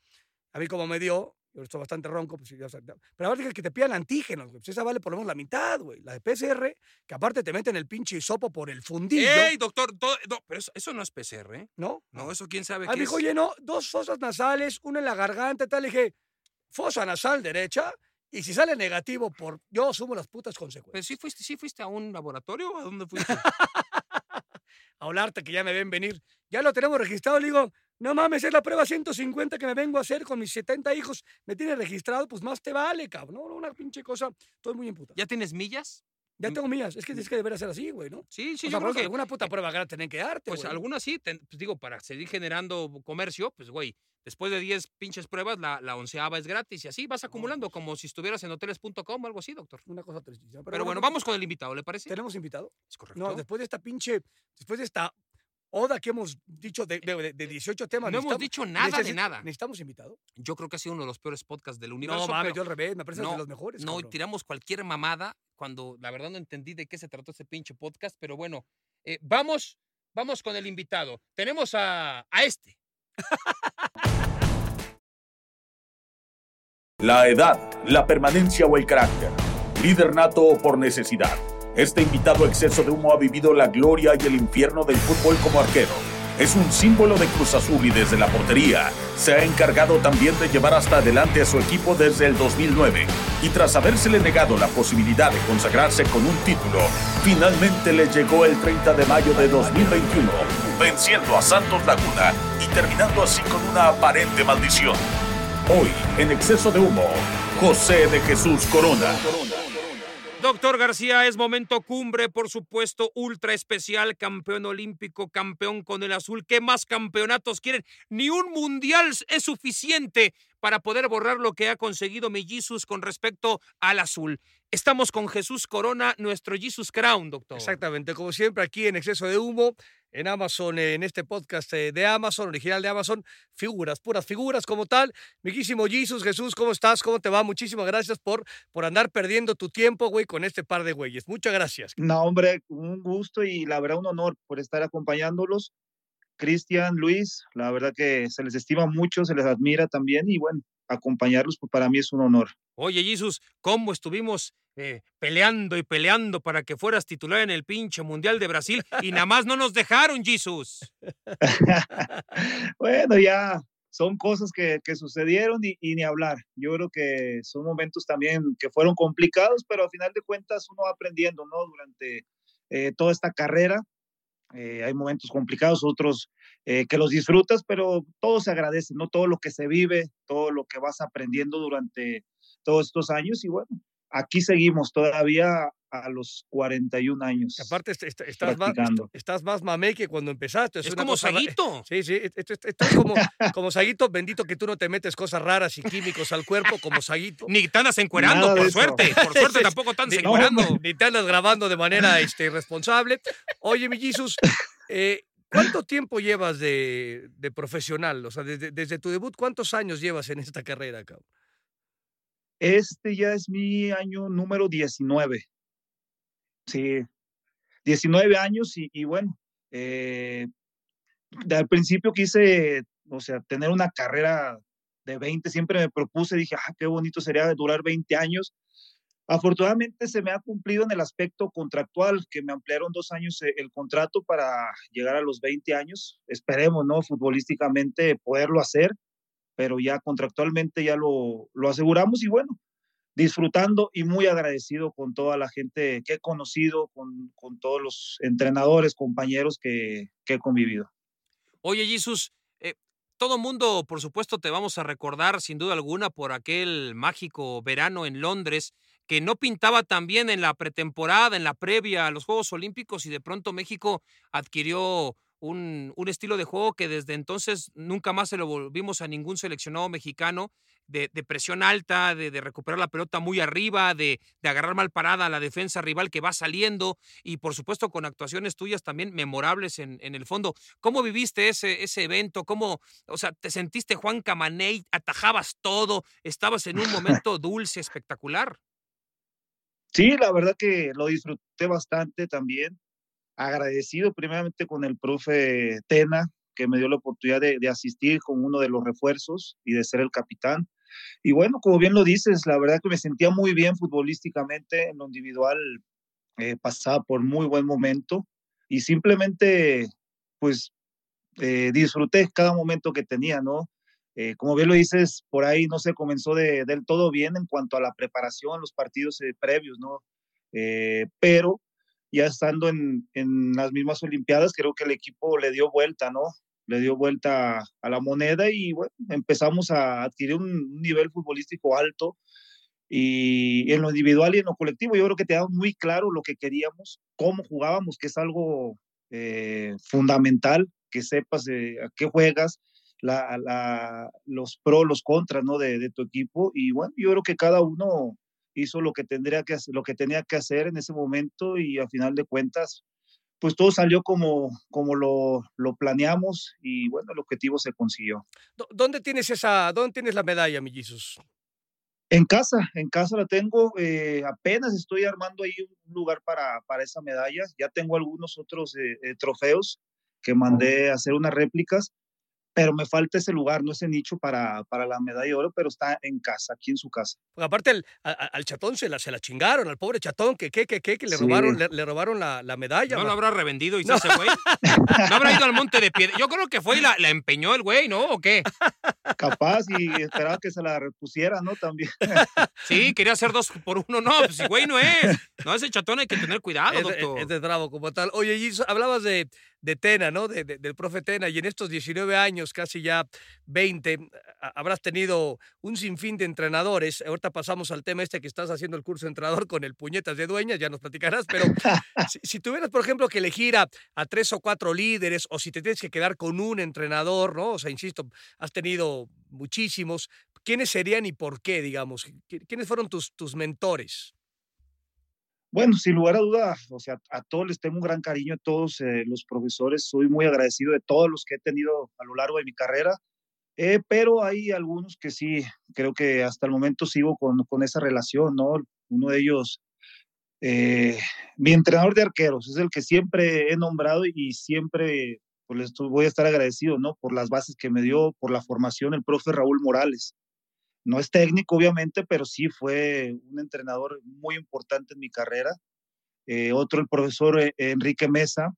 A mí, como me dio, yo estoy bastante ronco, pues ya, o sea, Pero aparte que- que te pidan antígenos, güey. Pues esa vale por lo menos la mitad, güey. La de PCR, que aparte te meten el pinche hisopo por el fundillo. ¡Ey, doctor! todo- no, pero eso, eso no es PCR, ¿eh? ¿No? No, eso quién sabe Ah, qué me es. dijo, oye, no, dos fosas nasales, una en la garganta y tal. Le dije, fosa nasal derecha, y si sale negativo, por yo asumo las putas Pero consecuencias. sí fuiste, sí fuiste a un laboratorio o a dónde fuiste? [LAUGHS] A hablarte que ya me ven venir. Ya lo tenemos registrado. Le digo, no mames, es la prueba 150 que me vengo a hacer con mis 70 hijos. Me tiene registrado, pues más te vale, cabrón. Una pinche cosa. Estoy muy emputa. Ya, ¿Ya tienes millas? Tengo mías. Es que es que debería ser así, güey, ¿no? Sí, sí, o yo sea, creo que. alguna puta prueba gratis tienen que darte, Pues güey. algunas sí, pues digo, para seguir generando comercio, pues güey, después de 10 pinches pruebas, la, la onceava es gratis y así vas acumulando, como si estuvieras en hoteles.com o algo así, doctor. Una cosa tristísima. Pero, bueno, vamos con el invitado, ¿le parece? ¿Tenemos invitado? Es correcto. No, después de esta pinche, después de esta oda que hemos dicho de, de, de 18 temas. No hemos dicho nada de nada. ¿Necesitamos invitado? Yo creo que ha sido uno de los peores podcasts del universo. No, mames, pero yo al revés, me parece no, de los mejores. no, cabrón. tiramos cualquier mamada cuando la verdad no entendí de qué se trató ese pinche podcast, pero bueno, eh, vamos, vamos con el invitado. Tenemos a, a este. La edad, la permanencia o el carácter. Líder nato o por necesidad. Este invitado exceso de humo ha vivido la gloria y el infierno del fútbol como arquero. Es un símbolo de Cruz Azul y desde la portería se ha encargado también de llevar hasta adelante a su equipo desde el 2009. Y tras habérsele negado la posibilidad de consagrarse con un título, finalmente le llegó el 30 de mayo de 2021, venciendo a Santos Laguna y terminando así con una aparente maldición. Hoy, en exceso de humo, José de Jesús Corona. Doctor García, es momento cumbre, por supuesto, ultra especial, campeón olímpico, campeón con el azul. ¿Qué más campeonatos quieren? Ni un mundial es suficiente para poder borrar lo que ha conseguido mi Jesus con respecto al azul. Estamos con Jesús Corona, nuestro Jesus Crown, doctor. Exactamente, como siempre aquí en Exceso de Humo, en Amazon, en este podcast eh, de Amazon, original de Amazon, figuras, puras figuras como tal. Miquísimo Jesus, Jesús, ¿cómo estás? ¿Cómo te va? Muchísimas gracias por, por andar perdiendo tu tiempo, güey, con este par de güeyes. Muchas gracias. No, hombre, un gusto y la verdad un honor por estar acompañándolos. Cristian, Luis, la verdad que se les estima mucho, se les admira también y bueno, acompañarlos pues, para mí es un honor. Oye, Jesus, ¿cómo estuvimos eh, peleando y peleando para que fueras titular en el pinche Mundial de Brasil y nada más no nos dejaron, Jesus? [LAUGHS] bueno, ya son cosas que, que sucedieron y, ni hablar. Yo creo que son momentos también que fueron complicados, pero al final de cuentas uno va aprendiendo, ¿no? Durante eh, toda esta carrera. Eh, hay momentos complicados, otros eh, que los disfrutas, pero todo se agradece, ¿no? Todo lo que se vive, todo lo que vas aprendiendo durante todos estos años y bueno, aquí seguimos todavía a los 41 años. Aparte, est est estás, más, estás más mamé que cuando empezaste. Es, es como Saguito. Sí, sí, esto, esto, esto es como, como Saguito, bendito que tú no te metes cosas raras y químicos al cuerpo como Saguito. Ni te andas encuerando, por suerte. Por suerte [LAUGHS] tampoco te andas encuerando. No, [LAUGHS] ni te andas grabando de manera este, irresponsable. Oye, mi Jesus, eh, ¿cuánto tiempo llevas de, de profesional? O sea, desde, desde, tu debut, ¿cuántos años llevas en esta carrera, cabrón? Este ya es mi año número 19. Sí, 19 años y, y bueno, eh, al principio quise, o sea, tener una carrera de 20, siempre me propuse, dije, ah, qué bonito sería durar 20 años. Afortunadamente se me ha cumplido en el aspecto contractual, que me ampliaron dos años eh, el contrato para llegar a los 20 años. Esperemos, ¿no? Futbolísticamente poderlo hacer pero ya contractualmente ya lo, lo aseguramos y bueno, disfrutando y muy agradecido con toda la gente que he conocido, con, con todos los entrenadores, compañeros que, que he convivido. Oye, Jesús, eh, todo mundo, por supuesto, te vamos a recordar sin duda alguna por aquel mágico verano en Londres que no pintaba tan bien en la pretemporada, en la previa a los Juegos Olímpicos y de pronto México adquirió un, un, estilo de juego que desde entonces nunca más se lo volvimos a ningún seleccionado mexicano, de, de presión alta, de, de, recuperar la pelota muy arriba, de, de, agarrar mal parada a la defensa rival que va saliendo y por supuesto con actuaciones tuyas también memorables en, en el fondo. ¿Cómo viviste ese, ese evento? ¿Cómo, o sea, te sentiste Juan Camaney, atajabas todo, estabas en un [LAUGHS] momento dulce, espectacular? Sí, la verdad que lo disfruté bastante también agradecido primeramente con el profe Tena, que me dio la oportunidad de, de, asistir con uno de los refuerzos y de ser el capitán. Y bueno, como bien lo dices, la verdad que me sentía muy bien futbolísticamente en lo individual, eh, pasaba por muy buen momento y simplemente pues eh, disfruté cada momento que tenía, ¿no? Eh, como bien lo dices, por ahí no se comenzó de, del todo bien en cuanto a la preparación, los partidos eh, previos, ¿no? pero ya estando en, en, las mismas Olimpiadas, creo que el equipo le dio vuelta, ¿no? Le dio vuelta a la moneda y bueno, empezamos a adquirir un nivel futbolístico alto y en lo individual y en lo colectivo. Yo creo que te daba muy claro lo que queríamos, cómo jugábamos, que es algo eh, fundamental, que sepas eh, a qué juegas, la, los pros, los contras, ¿no? De, de tu equipo y bueno, yo creo que cada uno hizo lo que tendría que lo que tenía que hacer en ese momento y a final de cuentas, pues todo salió como, como lo, lo planeamos y bueno, el objetivo se consiguió. ¿Dónde tienes esa, dónde tienes la medalla, mi Jesus? En casa, en casa la tengo, eh, apenas estoy armando ahí un lugar para, para esa medalla, ya tengo algunos otros eh, eh, trofeos que mandé a hacer unas réplicas, pero me falta ese lugar, no ese nicho para, para la medalla de oro, pero está en casa, aquí en su casa. Porque aparte el, a, al chatón se la, se la chingaron, al pobre chatón, que que, que, que, que le, sí. robaron, le, le, robaron la, la medalla. ¿No man. lo habrá revendido y no. se fue? [LAUGHS] ¿No habrá ido al monte de piedra? Yo creo que fue y la, la empeñó el güey, ¿no? ¿O qué? Capaz y esperaba que se la repusiera, ¿no? También. [LAUGHS] Sí, quería hacer dos por uno, no, pues güey no es. No, ese chatón hay que tener cuidado, es, doctor. Es, de bravo como tal. Oye, Giso, hablabas de, de Tena, ¿no? De, de, del profe Tena, y en estos 19 años, casi ya 20, habrás tenido un sinfín de entrenadores. Ahorita pasamos al tema este que estás haciendo el curso de entrenador con el puñetas de dueñas, ya nos platicarás, pero si, [LAUGHS] si, tuvieras, por ejemplo, que elegir a, a, tres o cuatro líderes, o si te tienes que quedar con un entrenador, ¿no? O sea, insisto, has tenido muchísimos. ¿Quiénes serían y por qué, digamos? ¿Quiénes fueron tus, tus mentores? Bueno, sin lugar a duda, o sea, a todos les tengo un gran cariño, a todos eh, los profesores, soy muy agradecido de todos los que he tenido a lo largo de mi carrera, eh, pero hay algunos que sí, creo que hasta el momento sigo con, con esa relación, ¿no? Uno de ellos, eh, mi entrenador de arqueros, es el que siempre he nombrado y siempre pues, voy a estar agradecido, ¿no? Por las bases que me dio, por la formación, el profe Raúl Morales no es técnico, obviamente, pero sí fue un entrenador muy importante en mi carrera. Eh, otro, el profesor eh, Enrique Mesa,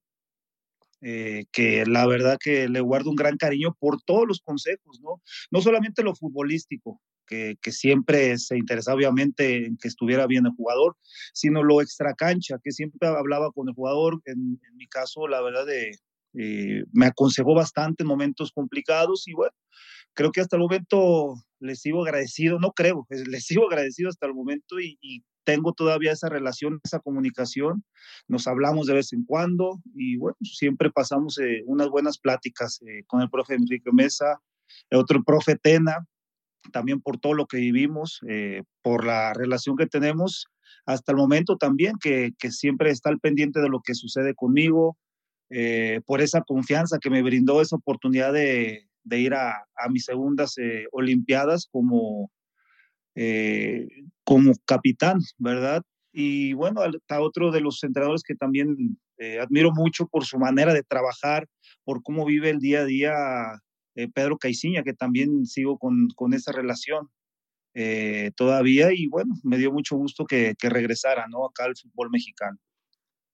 eh, que la verdad que le guardo un gran cariño por todos los consejos, ¿no? No solamente lo futbolístico, que, que, siempre se interesaba obviamente en que estuviera bien el jugador, sino lo extracancha, que siempre hablaba con el jugador. En, mi caso, la verdad, de, me aconsejó bastante en momentos complicados y bueno, creo que hasta el momento les sigo agradecido, no creo, les sigo agradecido hasta el momento y, y, tengo todavía esa relación, esa comunicación, nos hablamos de vez en cuando y bueno, siempre pasamos eh, unas buenas pláticas eh, con el profe Enrique Mesa, el otro profe Tena, también por todo lo que vivimos, eh, por la relación que tenemos hasta el momento también, que, que siempre está al pendiente de lo que sucede conmigo, eh, por esa confianza que me brindó esa oportunidad de, de ir a, a mis segundas eh, Olimpiadas como, eh, como capitán, ¿verdad? Y bueno, está otro de los entrenadores que también eh, admiro mucho por su manera de trabajar, por cómo vive el día a día eh, Pedro Caiciña, que también sigo con, con esa relación todavía y bueno, me dio mucho gusto que, que regresara, ¿no? Acá al fútbol mexicano.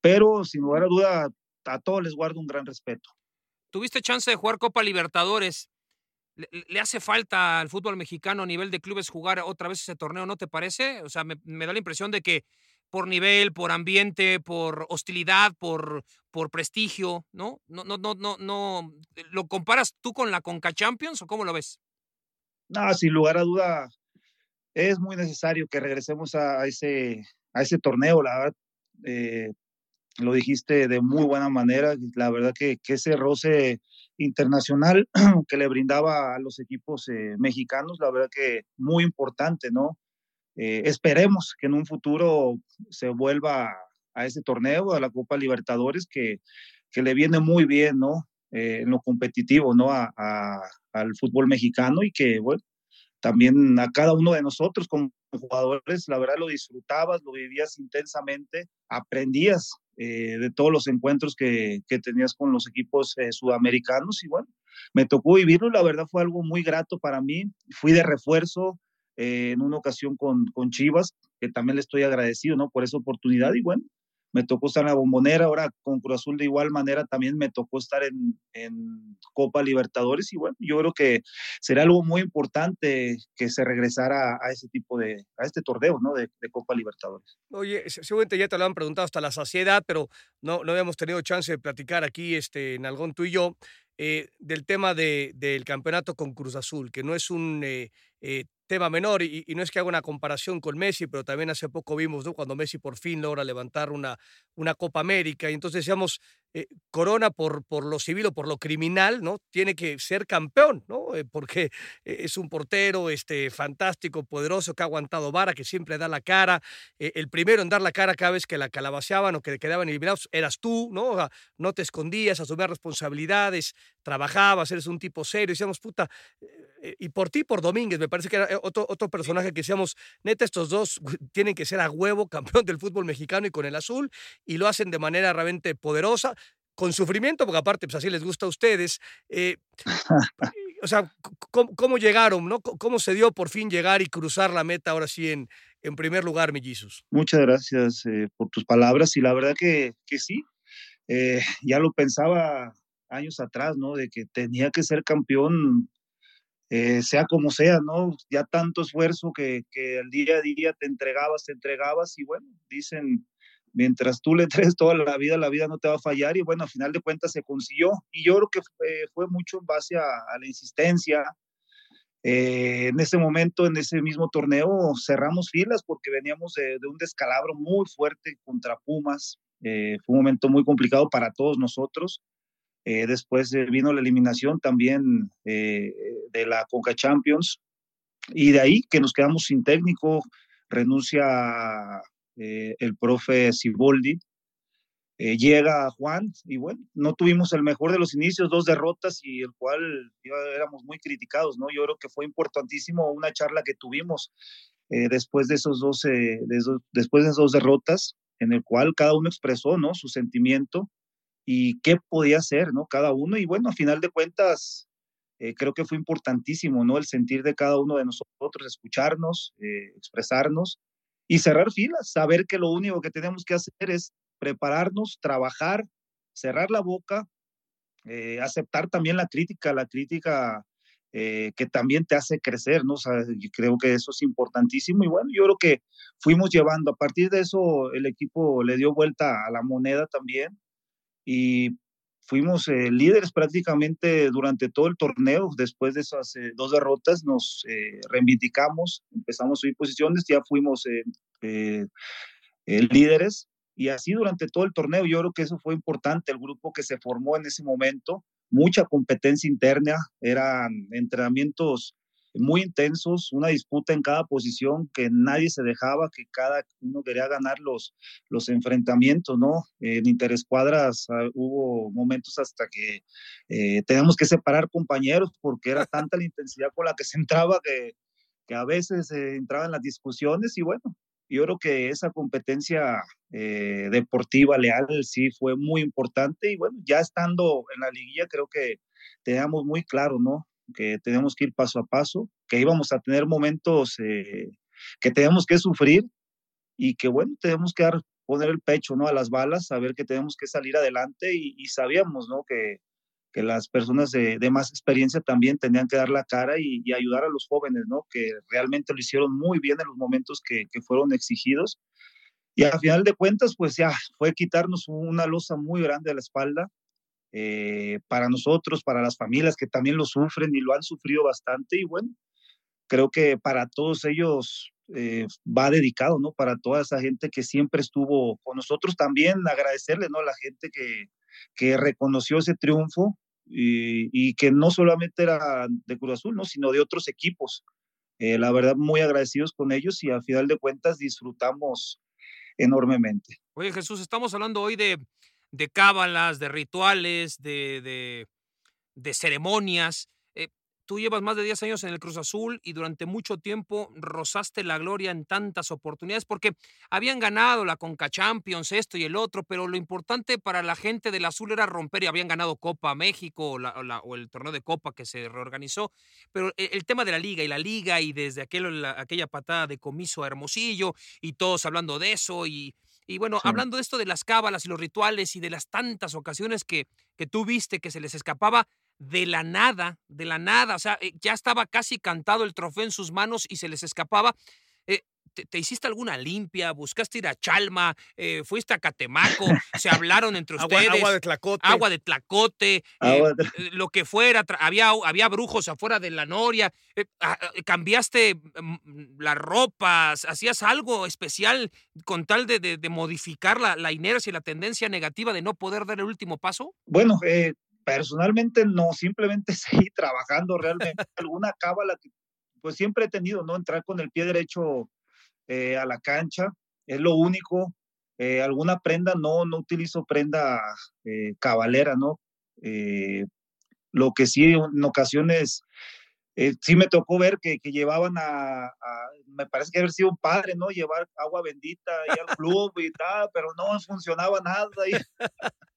Pero sin lugar a duda, a todos les guardo un gran respeto tuviste chance de jugar Copa Libertadores. le, hace falta al fútbol mexicano a nivel de clubes jugar otra vez ese torneo, ¿no te parece? O sea, me, da la impresión de que por nivel, por ambiente, por hostilidad, por, por prestigio, ¿no? No, no, no, no, no. ¿Lo comparas tú con la Conca Champions o cómo lo ves? No, sin lugar a duda, es muy necesario que regresemos a, ese, a ese torneo, la verdad. Eh, lo dijiste de muy buena manera, la verdad que, ese roce internacional [CLEARS THROAT] que le brindaba a los equipos eh, mexicanos, la verdad que muy importante, ¿no? Eh, esperemos que en un futuro se vuelva a ese torneo, a la Copa Libertadores, que, que le viene muy bien, ¿no? Eh, en lo competitivo, ¿no? A, al fútbol mexicano y que, bueno, también a cada uno de nosotros como jugadores, la verdad lo disfrutabas, lo vivías intensamente, aprendías eh, de todos los encuentros que, que, tenías con los equipos eh, sudamericanos y bueno, me tocó vivirlo, la verdad fue algo muy grato para mí, fui de refuerzo eh, en una ocasión con, con Chivas, que también le estoy agradecido, ¿no? Por esa oportunidad y bueno, me tocó estar en la bombonera, ahora con Cruz Azul de igual manera también me tocó estar en, en, Copa Libertadores y bueno, yo creo que será algo muy importante que se regresara a ese tipo de, a este torneo, ¿no? De, Copa Libertadores. Oye, seguramente ya te lo han preguntado hasta la saciedad, pero no, no habíamos tenido chance de platicar aquí, este, en tú y yo, eh, del tema de, del campeonato con Cruz Azul, que no es un eh, eh, tema menor y, no es que haga una comparación con Messi, pero también hace poco vimos cuando Messi por fin logra levantar una, una Copa América y entonces decíamos, eh, Corona por, por lo civil o por lo criminal, ¿no? Tiene que ser campeón, ¿no? Eh, porque eh, es un portero este, fantástico, poderoso, que ha aguantado vara, que siempre da la cara. el primero en dar la cara cada vez que la calabaceaban o que quedaban eliminados eras tú, ¿no? no te escondías, asumías responsabilidades, trabajabas, eres un tipo serio. Decíamos, puta, y por ti, por Domínguez, me parece que era otro, otro personaje que decíamos, neta, estos dos [LAUGHS] tienen que ser a huevo campeón del fútbol mexicano y con el azul, y lo hacen de manera realmente poderosa con sufrimiento, porque aparte, pues así les gusta a ustedes. Eh, [LAUGHS] o sea, ¿cómo, llegaron, no? ¿Cómo se dio por fin llegar y cruzar la meta ahora sí en, en primer lugar, mellizos? Muchas gracias eh, por tus palabras y la verdad que, que sí, eh, ya lo pensaba años atrás, ¿no? De que tenía que ser campeón, sea como sea, ¿no? Ya tanto esfuerzo que, que el día a día te entregabas, te entregabas y bueno, dicen mientras tú le [LAUGHS] traes toda la vida, la vida no te va a fallar y bueno, al final de cuentas se consiguió y yo creo que fue, mucho en base a, la insistencia. Eh, en ese momento, en ese mismo torneo, cerramos filas porque veníamos de, un descalabro muy fuerte contra Pumas. Eh, fue un momento muy complicado para todos nosotros. Eh, después vino la eliminación también de la Conca Champions y de ahí que nos quedamos sin técnico, renuncia eh, el profe Siboldi. Eh, llega Juan y bueno, no tuvimos el mejor de los inicios, dos derrotas y el cual éramos muy criticados, ¿no? Yo creo que fue importantísimo una charla que tuvimos eh, después de esos dos, después de esas dos derrotas, en el cual cada uno expresó, ¿no? Su sentimiento y qué podía hacer, ¿no? Cada uno y bueno, a final de cuentas, creo que fue importantísimo, ¿no? El sentir de cada uno de nosotros, escucharnos, expresarnos y cerrar filas, saber que lo único que tenemos que hacer es prepararnos, trabajar, cerrar la boca, eh, aceptar también la crítica, la crítica eh, que también te hace crecer, ¿no? O sea, creo que eso es importantísimo y bueno, yo creo que fuimos llevando, a partir de eso el equipo le dio vuelta a la moneda también y fuimos eh, líderes prácticamente durante todo el torneo. Después de esas eh, dos derrotas nos eh, reivindicamos, empezamos a subir posiciones, ya fuimos líderes y así durante todo el torneo. Yo creo que eso fue importante, el grupo que se formó en ese momento, mucha competencia interna, eran entrenamientos muy intensos, una disputa en cada posición, que nadie se dejaba, que cada uno quería ganar los, los enfrentamientos, ¿no? En interescuadras ah, hubo momentos hasta que eh, teníamos que separar compañeros porque era tanta la intensidad con la que se entraba que, que a veces se entraba en las discusiones y bueno, yo creo que esa competencia eh, deportiva leal sí fue muy importante y bueno, ya estando en la liguilla creo que teníamos muy claro, ¿no? Que tenemos que ir paso a paso, que íbamos a tener momentos eh, que tenemos que sufrir y que bueno, tenemos que dar, poner el pecho ¿no? a las balas, saber que tenemos que salir adelante y, sabíamos ¿no? que, que las personas de, más experiencia también tenían que dar la cara y, ayudar a los jóvenes, ¿no? Que realmente lo hicieron muy bien en los momentos que, que fueron exigidos. Y al final de cuentas, pues ya fue quitarnos una losa muy grande de la espalda eh, para nosotros, para las familias que también lo sufren y lo han sufrido bastante. Y bueno, creo que para todos ellos eh, va dedicado, ¿no? Para toda esa gente que siempre estuvo con nosotros, también agradecerle, ¿no? A la gente que, que reconoció ese triunfo y, y, que no solamente era de Cruz Azul, ¿no? Sino de otros equipos. Eh, la verdad, muy agradecidos con ellos y a final de cuentas disfrutamos enormemente. Oye, Jesús, estamos hablando hoy de, de cábalas, de rituales, de, de, de ceremonias. Tú llevas más de 10 años en el Cruz Azul y durante mucho tiempo rozaste la gloria en tantas oportunidades porque habían ganado la Conca Champions, esto y el otro, pero lo importante para la gente del Azul era romper y habían ganado Copa México o, el torneo de Copa que se reorganizó. Pero e, el, tema de la liga y la liga y desde aquel, aquella patada de comiso a Hermosillo y todos hablando de eso y, y bueno, hablando de esto de las cábalas y los rituales y de las tantas ocasiones que, que tú viste que se les escapaba, de la nada, de la nada, o sea, eh, ya estaba casi cantado el trofeo en sus manos y se les escapaba. Eh, te, hiciste alguna limpia? ¿Buscaste ir a Chalma? Eh, ¿Fuiste a Catemaco? [LAUGHS] ¿Se hablaron entre ustedes? Agua de tlacote. Agua de tlacote. lo que fuera. Había, había brujos afuera de la noria. Ah, ¿Cambiaste mm, las ropas? ¿Hacías algo especial con tal de, modificar la, la, inercia y la tendencia negativa de no poder dar el último paso? Bueno, eh, Personalmente no, simplemente [LAUGHS] seguí trabajando realmente. Alguna cábala que pues siempre he tenido, ¿no? Entrar con el pie derecho eh, a la cancha, es lo único. Eh, alguna prenda, no, no utilizo prenda eh, cabalera, ¿no? lo que sí en ocasiones sí me tocó ver que, que llevaban a, me parece que haber sido un padre, ¿no? Llevar agua bendita ahí al club y tal, pero no funcionaba nada. Y, [LAUGHS]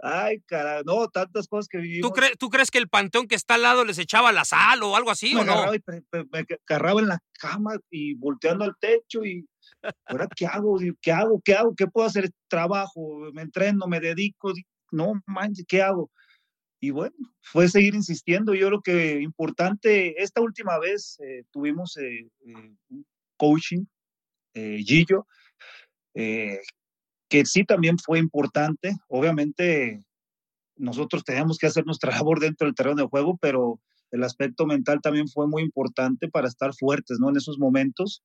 Ay, cara, no, tantas cosas que vivimos. ¿Tú, ¿Tú crees que el panteón que está al lado les echaba la sal o algo así? Me, ¿o no? me, agarraba en la cama y volteando al techo y ahora qué hago, qué hago, qué hago, qué puedo hacer, trabajo, me entreno, me dedico, no manches, ¿qué hago? Y bueno, fue seguir insistiendo. Yo creo que importante, esta última vez eh, tuvimos eh, eh, un coaching, Gillo, que sí también fue importante. Obviamente, nosotros teníamos que hacer nuestra [LAUGHS] labor dentro del terreno de juego, pero el aspecto mental también fue muy importante para estar fuertes, ¿no? En esos momentos.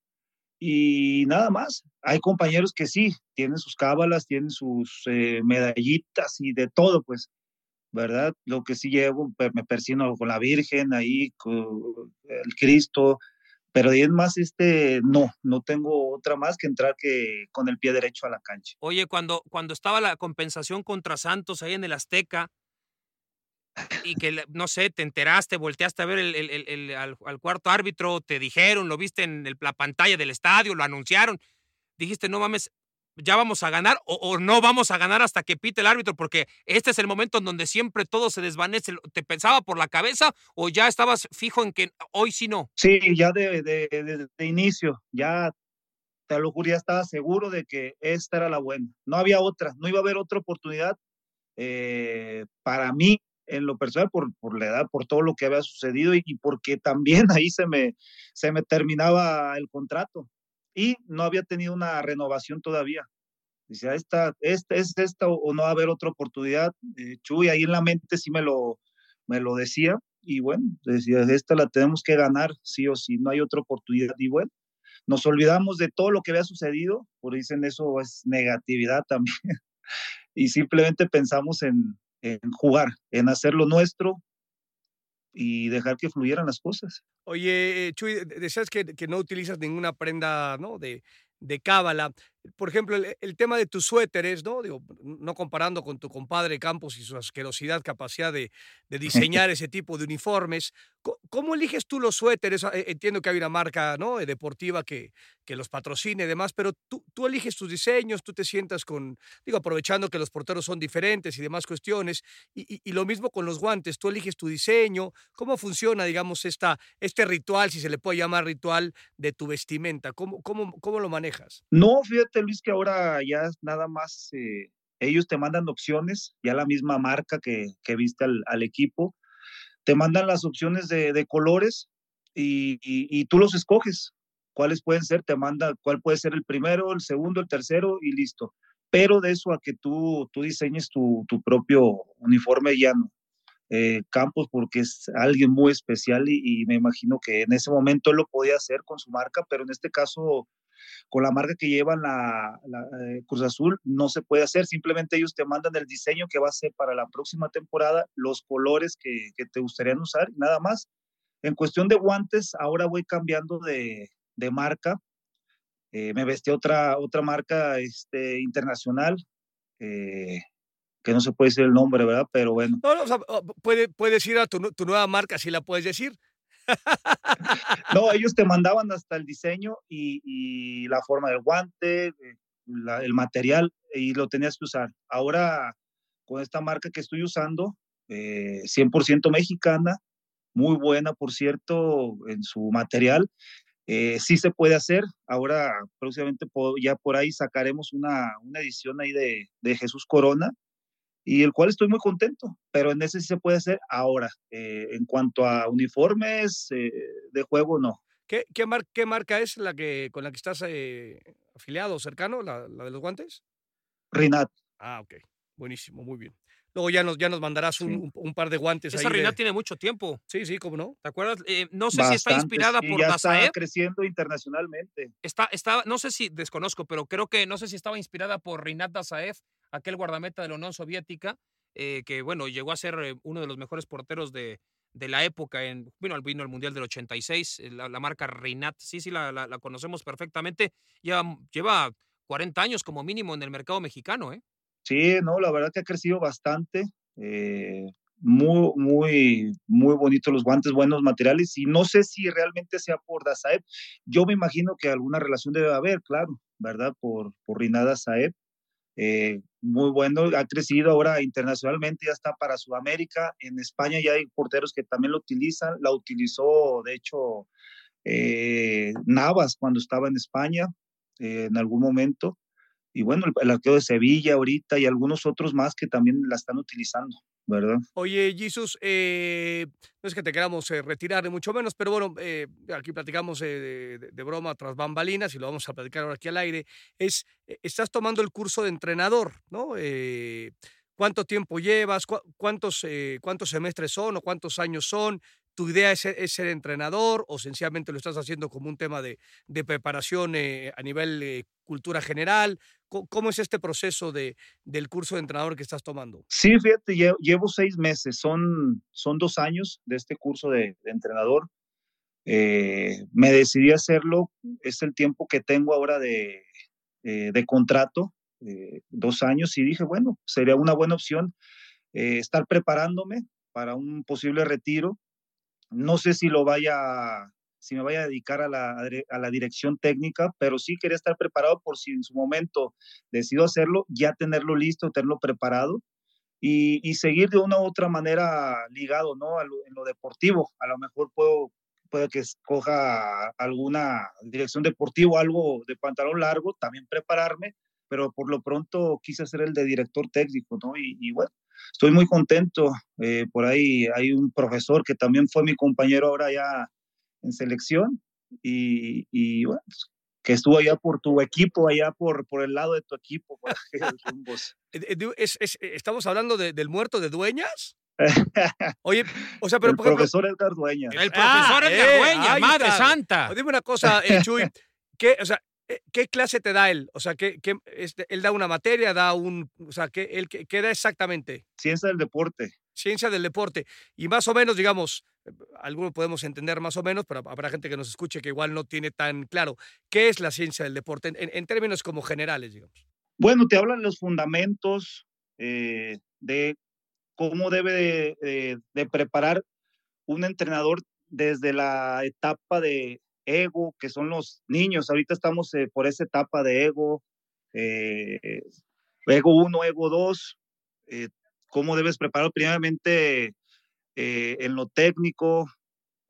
Y nada más, hay compañeros que sí, tienen sus cábalas, tienen sus eh, medallitas y de todo, pues, ¿verdad? Lo que sí llevo, me persino con la Virgen ahí, con el Cristo, pero es más, este, no, no tengo otra más que entrar que con el pie derecho a la cancha. Oye, cuando, cuando estaba la compensación contra Santos ahí en el Azteca, y que, no sé, te enteraste, volteaste a ver el, el, al, al, cuarto árbitro, te dijeron, lo viste en la pantalla del estadio, lo anunciaron, dijiste, no mames, ya vamos a ganar o, no vamos a ganar hasta que pite el árbitro, porque este es el momento en donde siempre todo se desvanece. ¿Te pensaba por la cabeza o ya estabas fijo en que hoy sí no? Sí, ya de, inicio, ya te lo juro, ya estaba seguro de que esta era la buena. No había otra, no iba a haber otra oportunidad eh, para mí en lo personal por, por, la edad, por todo lo que había sucedido y, y, porque también ahí se me, se me terminaba el contrato y no había tenido una renovación todavía. Dice, esta, esta es esta o no va a haber otra oportunidad. Eh, Chuy ahí en la mente sí me lo, me lo decía y bueno, decía, esta la tenemos que ganar sí o sí, no hay otra oportunidad. Y bueno, nos olvidamos de todo lo que había sucedido, por dicen eso es negatividad también, [LAUGHS] y simplemente pensamos en, en jugar, en hacer lo nuestro, y dejar que fluyeran las cosas. Oye, Chuy, decías que, que no utilizas ninguna prenda ¿no? de, de cábala por ejemplo, el, tema de tus suéteres, ¿no? Digo, no comparando con tu compadre Campos y su asquerosidad, capacidad de, de [LAUGHS] diseñar ese tipo de uniformes. ¿Cómo, eliges tú los suéteres? Ah, e, entiendo que hay una marca ¿no? deportiva que, que los patrocine y demás, pero tú, tú eliges tus diseños, tú te sientas con, digo, aprovechando que los porteros son diferentes y demás cuestiones, y, y, lo mismo con los guantes, tú eliges tu diseño, ¿cómo funciona, digamos, esta, este ritual, si se le puede llamar ritual, de tu vestimenta? ¿Cómo, cómo, cómo lo manejas? No, fíjate Luis, que ahora ya nada más eh, ellos te mandan opciones, ya la misma marca que, que viste al, equipo, te mandan las opciones de, colores y, tú los escoges. ¿Cuáles pueden ser? Te manda cuál puede ser el primero, el segundo, el tercero y listo. Pero de eso a que tú, tú diseñes tu, propio uniforme ya no. Eh, Campos porque es alguien muy especial y, y, me imagino que en ese momento lo podía hacer con su marca, pero en este caso con la marca que llevan la, la eh, Cruz Azul no se puede hacer, simplemente ellos te mandan el diseño que va a ser para la próxima temporada, los colores que, que te gustarían usar, nada más. En cuestión de guantes, ahora voy cambiando de, de marca, eh, me vestí otra, otra marca este, internacional, eh, que no se puede decir el nombre, ¿verdad? Pero bueno. No, no, o sea, puede, puedes ir a tu, tu, nueva marca, si la puedes decir. [LAUGHS] no, ellos te mandaban hasta el diseño y, la forma del guante, la, el material, y lo tenías que usar. Ahora, con esta marca que estoy usando, eh, 100% mexicana, muy buena, por cierto, en su material. Eh, sí se puede hacer. Ahora, próximamente, ya por ahí sacaremos una, edición ahí de Jesús Corona, y el cual estoy muy contento, pero en ese sí se puede hacer ahora. Eh, en cuanto a uniformes eh, de juego, no. ¿Qué, qué, mar ¿Qué, marca es la que con la que estás eh, afiliado, cercano, la, la, de los guantes? Rinat. Ah, ok. Buenísimo, muy bien. Luego ya nos, ya nos mandarás un, sí. un, un par de guantes. Esa ahí Rinat de... tiene mucho tiempo. Sí, sí, cómo no. ¿Te acuerdas? Eh, no sé Bastante, si está inspirada sí, por ya Dazaev. Está creciendo internacionalmente. Está, está, no sé si desconozco, pero creo que no sé si estaba inspirada por Rinat Dazaev, aquel guardameta de la Unión Soviética, eh, que bueno, llegó a ser eh, uno de los mejores porteros de, de la época, en, bueno, vino al Mundial del 86, eh, la, la marca Reinat, sí, sí, la, la, la, conocemos perfectamente, ya lleva 40 años como mínimo en el mercado mexicano, ¿eh? Sí, no, la verdad que ha crecido bastante, eh, muy, muy, muy bonitos los guantes, buenos materiales, y no sé si realmente sea por Dazaev, yo me imagino que alguna relación debe haber, claro, ¿verdad? Por, por Rinat Dazaev, eh, muy bueno, ha crecido ahora internacionalmente, ya está para Sudamérica, en España ya hay porteros que también lo utilizan, la utilizó de hecho eh, Navas cuando estaba en España en algún momento, y bueno, el, el, de Sevilla ahorita y algunos otros más que también la están utilizando, ¿verdad? Oye, Jesus, eh, no es que te queramos eh, retirar ni mucho menos, pero bueno, eh, aquí platicamos de, de, broma tras bambalinas y lo vamos a platicar ahora aquí al aire. Es, eh, estás tomando el curso de entrenador, ¿no? Eh, ¿Cuánto tiempo llevas? ¿Cuántos, ¿Cuántos semestres son o cuántos años son? Tu idea es es ser, entrenador o sencillamente lo estás haciendo como un tema de, de preparación eh, a nivel eh, cultura general? ¿Cómo, ¿Cómo, es este proceso de, del curso de entrenador que estás tomando? Sí, fíjate, llevo, llevo seis meses, son, son dos años de este curso de, de entrenador. Eh, me decidí hacerlo, es el tiempo que tengo ahora de, eh, de contrato, eh, dos años, y dije, bueno, sería una buena opción eh, estar preparándome para un posible retiro no sé si lo vaya, si me vaya a dedicar a la, a la dirección técnica, pero sí quería estar preparado por si en su momento decido hacerlo, ya tenerlo listo, tenerlo preparado y, y seguir de una u otra manera ligado, ¿no? Lo, en lo deportivo. A lo mejor puedo, puede que escoja alguna dirección deportiva, algo de pantalón largo, también prepararme, pero por lo pronto quise ser el de director técnico, ¿no? Y bueno, estoy muy contento. Eh, por ahí hay un profesor que también fue mi compañero ahora ya en selección y, y bueno, pues, que estuvo allá por tu equipo, allá por, por el lado de tu equipo. [LAUGHS] ¿Es, es, ¿Estamos hablando de, del muerto de Dueñas? [LAUGHS] Oye, o sea, pero el por ejemplo, profesor Edgar Dueñas. El profesor ah, Edgar eh, Dueñas, madre está. santa. Dime una cosa, eh, Chuy, [LAUGHS] ¿qué, o sea, eh, ¿Qué clase te da él? O sea, ¿qué, qué, este, él da una materia, da un, o sea, ¿qué, él, qué, qué da exactamente? Ciencia del deporte. Ciencia del deporte. Y más o menos, digamos, algunos podemos entender más o menos, pero habrá gente que nos escuche que igual no tiene tan claro. ¿Qué es la ciencia del deporte en, en términos como generales, digamos? Bueno, te hablan los fundamentos eh, de cómo debe de, de, de preparar un entrenador desde la etapa de, ego, que son los niños. Ahorita estamos eh, por esa etapa de ego, eh, ego 1, ego 2, eh, cómo debes preparar primeramente eh, en lo técnico,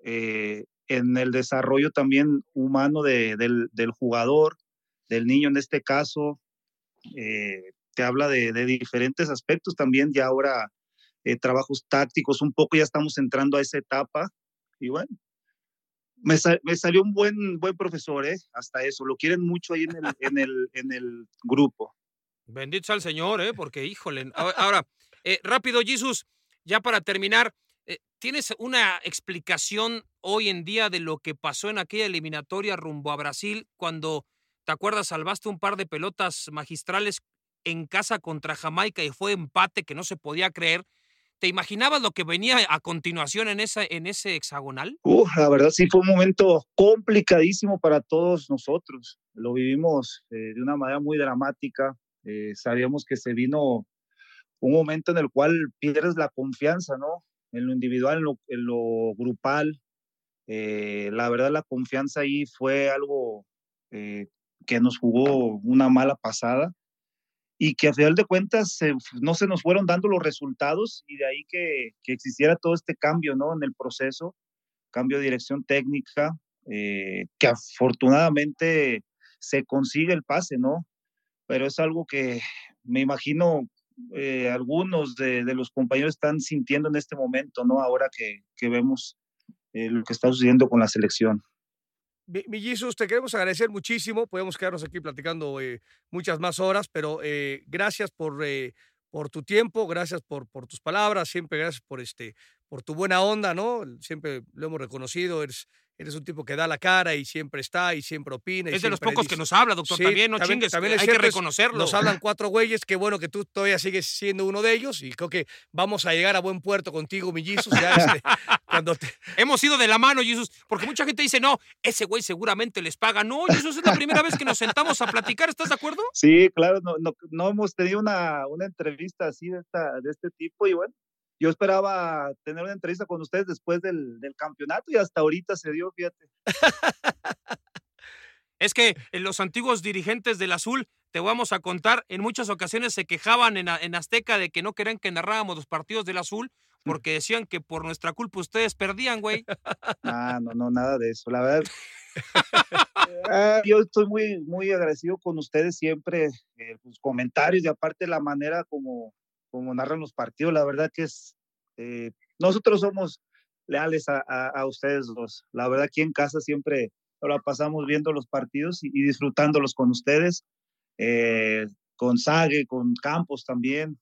eh, en el desarrollo también humano de, del, del, jugador, del niño en este caso. Eh, te habla de, de diferentes aspectos también, ya ahora eh, trabajos tácticos, un poco ya estamos entrando a esa etapa y bueno, me, salió un buen, buen profesor, ¿eh? hasta eso, lo quieren mucho ahí en el, en el, en el grupo. Bendito sea el Señor, ¿eh? porque híjole. Ahora, eh, rápido, Jesús, ya para terminar, eh, ¿tienes una explicación hoy en día de lo que pasó en aquella eliminatoria rumbo a Brasil cuando, te acuerdas, salvaste un par de pelotas magistrales en casa contra Jamaica y fue empate que no se podía creer? ¿Te imaginabas lo que venía a continuación en, esa, en ese hexagonal? Uh, la verdad sí fue un momento complicadísimo para todos nosotros. Lo vivimos eh, de una manera muy dramática. Eh, sabíamos que se vino un momento en el cual pierdes la confianza, ¿no? En lo individual, en lo, en lo grupal. Eh, la verdad la confianza ahí fue algo que nos jugó una mala pasada y que a final de cuentas se, no se nos fueron dando los resultados y de ahí que, que, existiera todo este cambio ¿no? en el proceso, cambio de dirección técnica, eh, que afortunadamente se consigue el pase, ¿no? Pero es algo que me imagino eh, algunos de, de, los compañeros están sintiendo en este momento, ¿no? Ahora que, que vemos eh, lo que está sucediendo con la selección. Mi, mi Jesus, te queremos agradecer muchísimo. Podemos quedarnos aquí platicando eh, muchas más horas, pero eh, gracias por, eh, por tu tiempo, gracias por, por tus palabras, siempre gracias por, este, por tu buena onda, ¿no? Siempre lo hemos reconocido, eres, eres un tipo que da la cara y siempre está y siempre opina. Y es de los pocos dice, que nos habla, doctor, Sí, también, no también- chingues, también es hay que reconocerlo. Nos hablan cuatro güeyes, qué bueno que tú todavía sigues siendo uno de ellos y creo que vamos a llegar a buen puerto contigo, mi Jesus, ya este, [LAUGHS] cuando te, Hemos ido de la mano, Jesús, porque mucha gente dice, no, ese güey seguramente les paga. No, Jesús, es la primera vez que nos sentamos a platicar, ¿estás de acuerdo? Sí, claro, no, no, no hemos tenido una, una entrevista así de, esta, de este tipo y bueno, yo esperaba tener una entrevista con ustedes después del, del campeonato y hasta ahorita se dio, fíjate. Es que en los antiguos dirigentes del Azul, te vamos a contar, en muchas ocasiones se quejaban en, en Azteca de que no querían que narráramos los partidos del Azul porque decían que por nuestra culpa ustedes perdían, güey. Ah, no, no, nada de eso. La verdad, [LAUGHS] ah, yo estoy muy, muy agradecido con ustedes siempre, eh, sus comentarios y aparte la manera como, como narran los partidos. La verdad que es, eh, nosotros somos leales a, a, a ustedes dos. La verdad aquí en casa siempre la pasamos viendo los partidos y, y disfrutándolos con ustedes, eh, con Sague, con Campos también,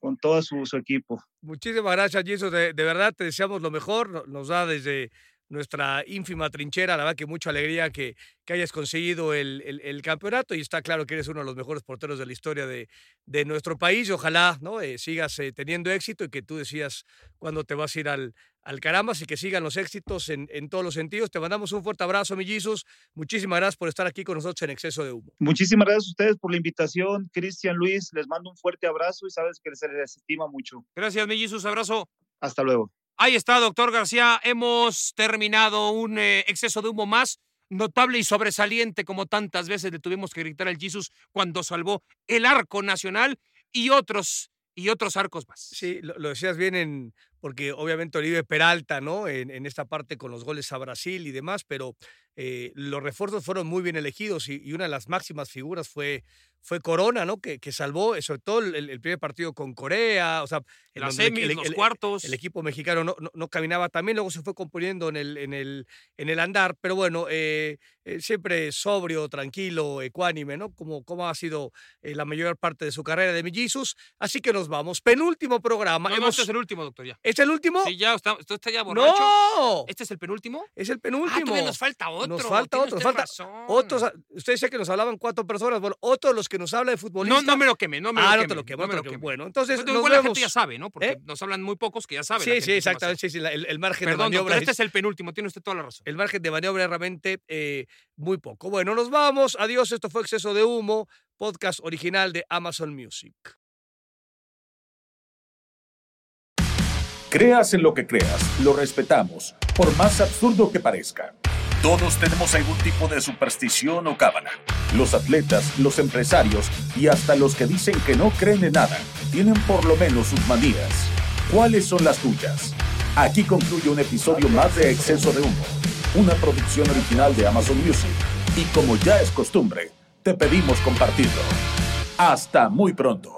con todo su, su equipo. Muchísimas gracias, Jesus. De, de verdad te deseamos lo mejor. No- Nos da desde nuestra ínfima trinchera, la verdad que mucha alegría que, que hayas conseguido el, el- el campeonato y está claro que eres uno de los mejores porteros de la historia de, de nuestro país y ojalá ¿no? Eh, sigas eh, teniendo éxito y que tú decías cuándo te vas a ir al, al Carambas y que sigan los éxitos en, en todos los sentidos. Te mandamos un fuerte abrazo, mi Jesus. Muchísimas gracias por estar aquí con nosotros en Exceso de Humo. Muchísimas gracias a ustedes por la invitación, Cristian, Luis, les mando un fuerte abrazo y sabes que se les estima mucho. Gracias, mi Jesús, abrazo. Hasta luego. Ahí está, doctor García. Hemos terminado un eh, exceso de humo más notable y sobresaliente, como tantas veces le tuvimos que gritar al Jesus cuando salvó el arco nacional y otros y otros arcos más. Sí, lo, decías bien en, porque obviamente Oribe Peralta, ¿no? En esta parte con los goles a Brasil y demás, pero eh, los refuerzos fueron muy bien elegidos y, y una de las máximas figuras fue, fue Corona, ¿no? Que, que salvó, eh, sobre todo el, el primer partido con Corea, o sea, en Las donde el- semis, el- los cuartos. el equipo mexicano no, no, no caminaba también, luego se fue componiendo en el, en el, en el andar, pero bueno, eh, eh, siempre sobrio, tranquilo, ecuánime, ¿no? Como, como ha sido la mayor parte de su carrera de mellizos. Así que nos vamos. Penúltimo programa. No, Hemos- este es el último, doctor, ya. ¿Es el último? Sí, ya, está, usted está ya borracho. ¡No! ¿Este es el penúltimo? Es el Ah, penúltimo. todavía nos falta otro. Nos falta otro, usted falta razón. Otros, usted decía que nos hablaban cuatro personas. Bueno, otros los que nos habla de futbolistas. No, no me lo queme, no me ah, lo no queme. te lo quemo, no no me te lo lo quemo. queme. Bueno, entonces Pues, nos igual la vemos. gente ya sabe, ¿no? Porque ¿Eh? nos hablan muy pocos que ya saben. la Sí, gente sí, exactamente. Sí, sí, la- el, el margen de Perdón, maniobra doctor, este es- es el penúltimo, tiene usted toda la razón. el margen de maniobra es realmente eh, muy poco. Bueno, nos vamos. Adiós. Esto fue Exceso de Humo, podcast original de Amazon Music. Creas en lo que creas, lo respetamos, por más absurdo que parezca. Todos tenemos algún tipo de superstición o cábala. Los atletas, los empresarios y hasta los que dicen que no creen en nada, tienen por lo menos sus manías. ¿Cuáles son las tuyas? Aquí concluye un episodio más de Exceso de Humo, una producción original de Amazon Music. Y como ya es costumbre, te pedimos compartirlo. Hasta muy pronto.